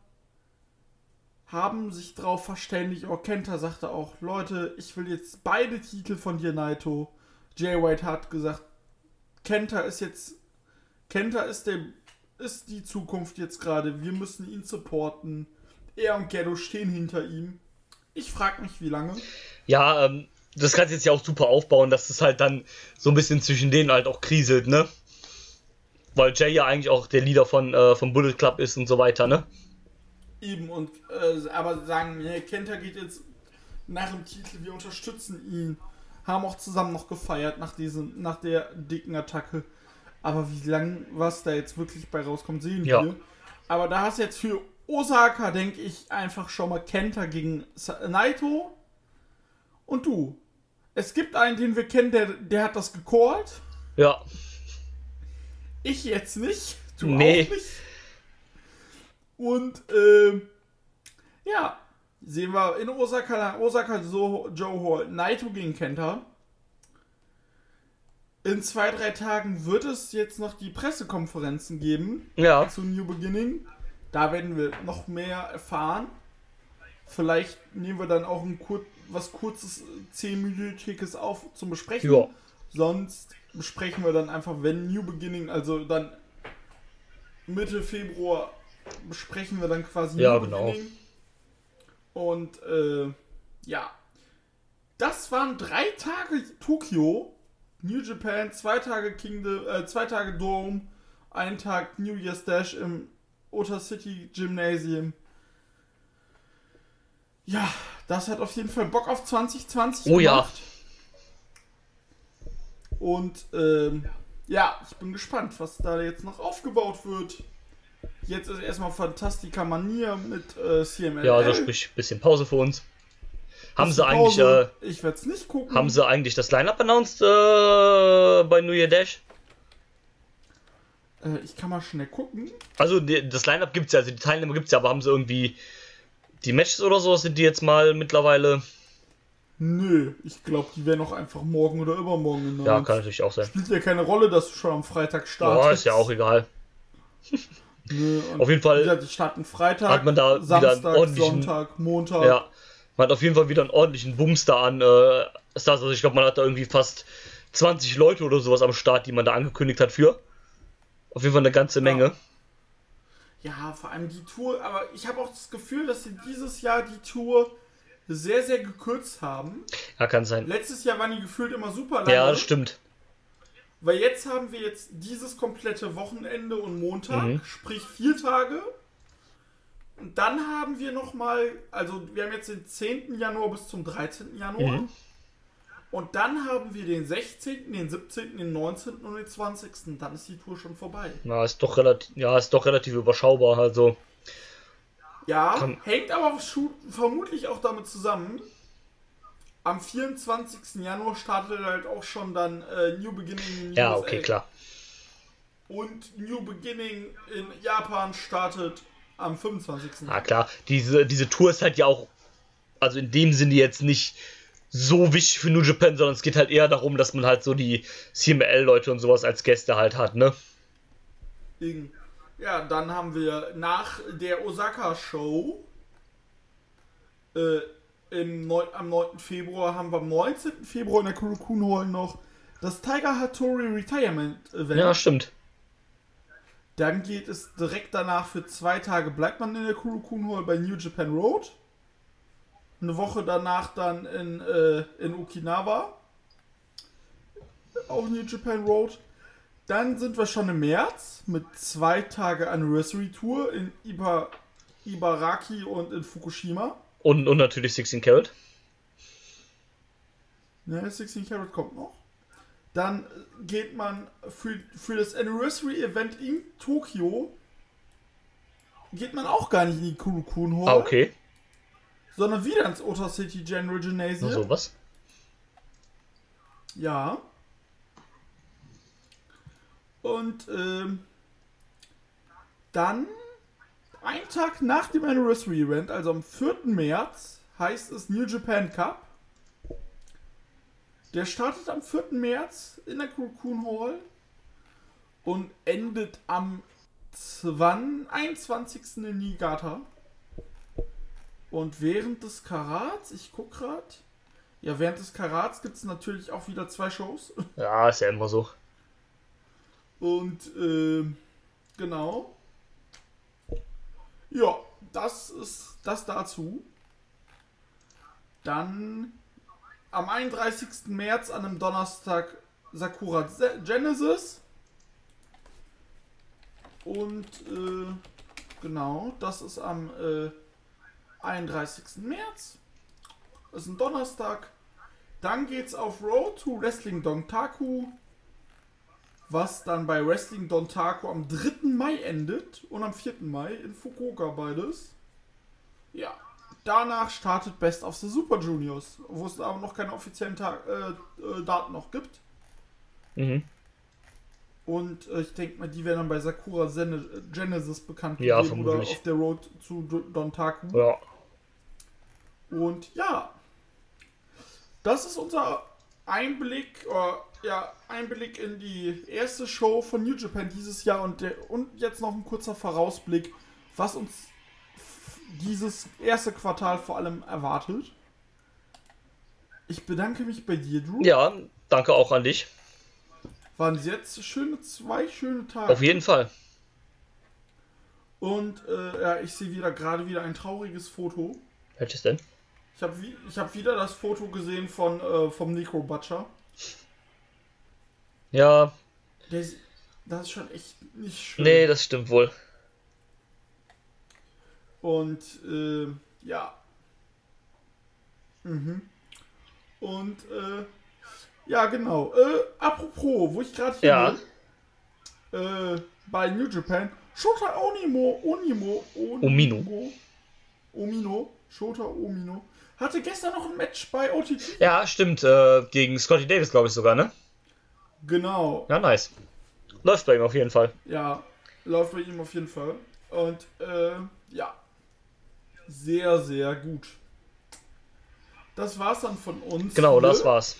haben sich drauf verständigt. Oh, Kenta sagte auch, Leute, ich will jetzt beide Titel von dir, Naito. Jay White hat gesagt, Kenta ist jetzt, Kenta ist der, ist die Zukunft jetzt gerade. Wir müssen ihn supporten. Er und Ghetto stehen hinter ihm. Ich frag mich, wie lange. ja, ähm, das kannst du jetzt ja auch super aufbauen, dass es halt dann so ein bisschen zwischen denen halt auch kriselt, ne? Weil Jay ja eigentlich auch der Leader von, äh, vom Bullet Club ist und so weiter, ne? Eben und äh, aber sagen, nee, Kenta geht jetzt nach dem Titel, wir unterstützen ihn. Haben auch zusammen noch gefeiert nach diesem, nach der dicken Attacke. Aber wie lang was da jetzt wirklich bei rauskommt, sehen Ja. wir. Aber da hast du jetzt für Osaka, denke ich, einfach schon mal Kenta gegen Naito. Und du. Es gibt einen, den wir kennen, der, der hat das gecallt. Ja. Ich jetzt nicht. Du Nee. auch nicht. Und ähm, ja, sehen wir in Osaka, Osaka so Joe Hall, Naito gegen Kenta. In zwei, drei Tagen wird es jetzt noch die Pressekonferenzen geben Ja. zu New Beginning. Da werden wir noch mehr erfahren. Vielleicht nehmen wir dann auch ein kur was kurzes, zehnminütiges auf zum Besprechen. Ja. Sonst besprechen wir dann einfach, wenn New Beginning, also dann Mitte Februar besprechen wir dann quasi Ja, genau. Und äh, ja, das waren drei Tage Tokio, New Japan, zwei Tage Kingdom, äh, zwei Tage Dome, ein Tag New Year's Dash im Ota City Gymnasium. Ja, das hat auf jeden Fall Bock auf 2020 Oh ja. gemacht. Und ähm, ja, ich bin gespannt, was da jetzt noch aufgebaut wird. Jetzt ist erstmal Fantastica Manier mit äh, CML. Ja, also sprich, bisschen Pause für uns. Haben sie eigentlich, äh, ich werde es nicht gucken. haben sie eigentlich das Line-Up announced äh, bei New Year Dash? Äh, ich kann mal schnell gucken. Also die, das Line-Up gibt's ja, also die Teilnehmer gibt's ja, aber haben sie irgendwie die Matches oder so, sind die jetzt mal mittlerweile? Nö, ich glaube, die werden auch einfach morgen oder übermorgen Ja, announced. kann natürlich auch sein. Spielt ja keine Rolle, dass du schon am Freitag startest. Ja, ist ja auch egal. Nö, und Auf jeden Fall die starten Freitag, hat man da Samstag, Sonntag, Montag. Ja, man hat auf jeden Fall wieder einen ordentlichen Bums da an äh, Stars. Also ich glaube, man hat da irgendwie fast 20 Leute oder sowas am Start, die man da angekündigt hat für. Auf jeden Fall eine ganze Menge. Ja, vor allem die Tour, aber ich habe auch das Gefühl, dass sie dieses Jahr die Tour sehr, sehr gekürzt haben. Ja, kann sein. Letztes Jahr waren die gefühlt immer super lange. Ja, das stimmt. Weil jetzt haben wir jetzt dieses komplette Wochenende und Montag, Mhm. sprich vier Tage. Und dann haben wir nochmal, also wir haben jetzt den 10. Januar bis zum 13. Januar. Mhm. Und dann haben wir den 16., den 17., den 19. und den 20. Dann ist die Tour schon vorbei. Ja, ist doch relativ, ja, ist doch relativ überschaubar. Also, Ja, hängt aber vermutlich auch damit zusammen. Am 24. Januar startet halt auch schon dann äh, New Beginning in ja, USA. okay, klar. Und New Beginning in Japan startet am 25. Ja, klar. Diese, diese Tour ist halt ja auch, also in dem Sinne jetzt nicht so wichtig für New Japan, sondern es geht halt eher darum, dass man halt so die CML-Leute und sowas als Gäste halt hat, ne? Ja, dann haben wir nach der Osaka-Show äh, im Neu am 9. Februar haben wir am 19. Februar in der Kurokun Hall noch das Tiger Hattori Retirement Event. Ja, stimmt. Dann geht es direkt danach für zwei Tage bleibt man in der Kurokun Hall bei New Japan Road. Eine Woche danach dann in, äh, in Okinawa. Auch New Japan Road. dann sind wir schon im März mit zwei Tage Anniversary Tour in Iba, Ibaraki und in Fukushima. Und, und natürlich 16 Carat. Ne, 16 Karat kommt noch. Dann geht man für, für das Anniversary Event in Tokio geht man auch gar nicht in die Kurokun Hall, Ah, okay. sondern wieder ins Ota City General Na, Gymnasium. sowas. Ja. Und ähm, dann, ein Tag nach dem Anniversary Event, also am 4. März, heißt es New Japan Cup. Der startet am 4. März in der Kurokun Hall und endet am 20, 21. in Niigata. Und während des Karats, ich guck grad, ja, während des Karats gibt es natürlich auch wieder zwei Shows. Ja, ist ja immer so. Und ähm, genau. Ja, das ist das dazu. Dann am 31. März an einem Donnerstag Sakura Genesis. Und äh, genau, das ist am äh, 31. März. Das ist ein Donnerstag. Dann geht's auf Road to Wrestling Dontaku was dann bei Wrestling Dontaku am 3. Mai endet und am 4. Mai in Fukuoka beides. Ja, danach startet Best of the Super Juniors, wo es aber noch keine offiziellen Tag, äh, äh, Daten noch gibt. Mhm. Und äh, ich denke mal, die werden dann bei Sakura Zen Genesis bekannt Ja, gegeben oder auf der Road zu Do- Dontaku. Ja. Und ja, das ist unser Einblick, äh, ja, Einblick in die erste Show von New Japan dieses Jahr und, der, und jetzt noch ein kurzer Vorausblick, was uns dieses erste Quartal vor allem erwartet. Ich bedanke mich bei dir, Drew. Ja, danke auch an dich. Waren jetzt schöne zwei schöne Tage. Auf jeden Fall. Und äh, ja, ich sehe wieder gerade wieder ein trauriges Foto. Welches denn? Ich habe ich hab wieder das Foto gesehen von äh, vom Necro Butcher. Ja, ist, das ist schon echt nicht schön. nee, das stimmt wohl. Und äh, ja. Mhm. Und äh, ja, genau. Äh, apropos, wo ich gerade hier Ja. bin, äh, bei New Japan, Shota Onimo, Onimo, Onimo, Omino. Omino, Shota Omino, hatte gestern noch ein Match bei OTT. Ja, stimmt. Äh, gegen Scotty Davis, glaube ich sogar, ne? Genau. Ja, nice. Läuft bei ihm auf jeden Fall. Ja, läuft bei ihm auf jeden Fall. Und äh, ja, sehr, sehr gut. Das war's dann von uns. Genau, das war's.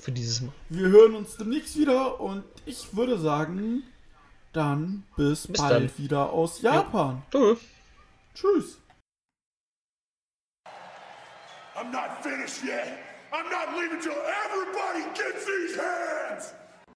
Für dieses Mal. Wir hören uns demnächst wieder und ich würde sagen, dann bis, Bis bald dann. wieder aus Japan. Tschö. Tschüss. I'm not finished yet. I'm not leaving till everybody gets these hands.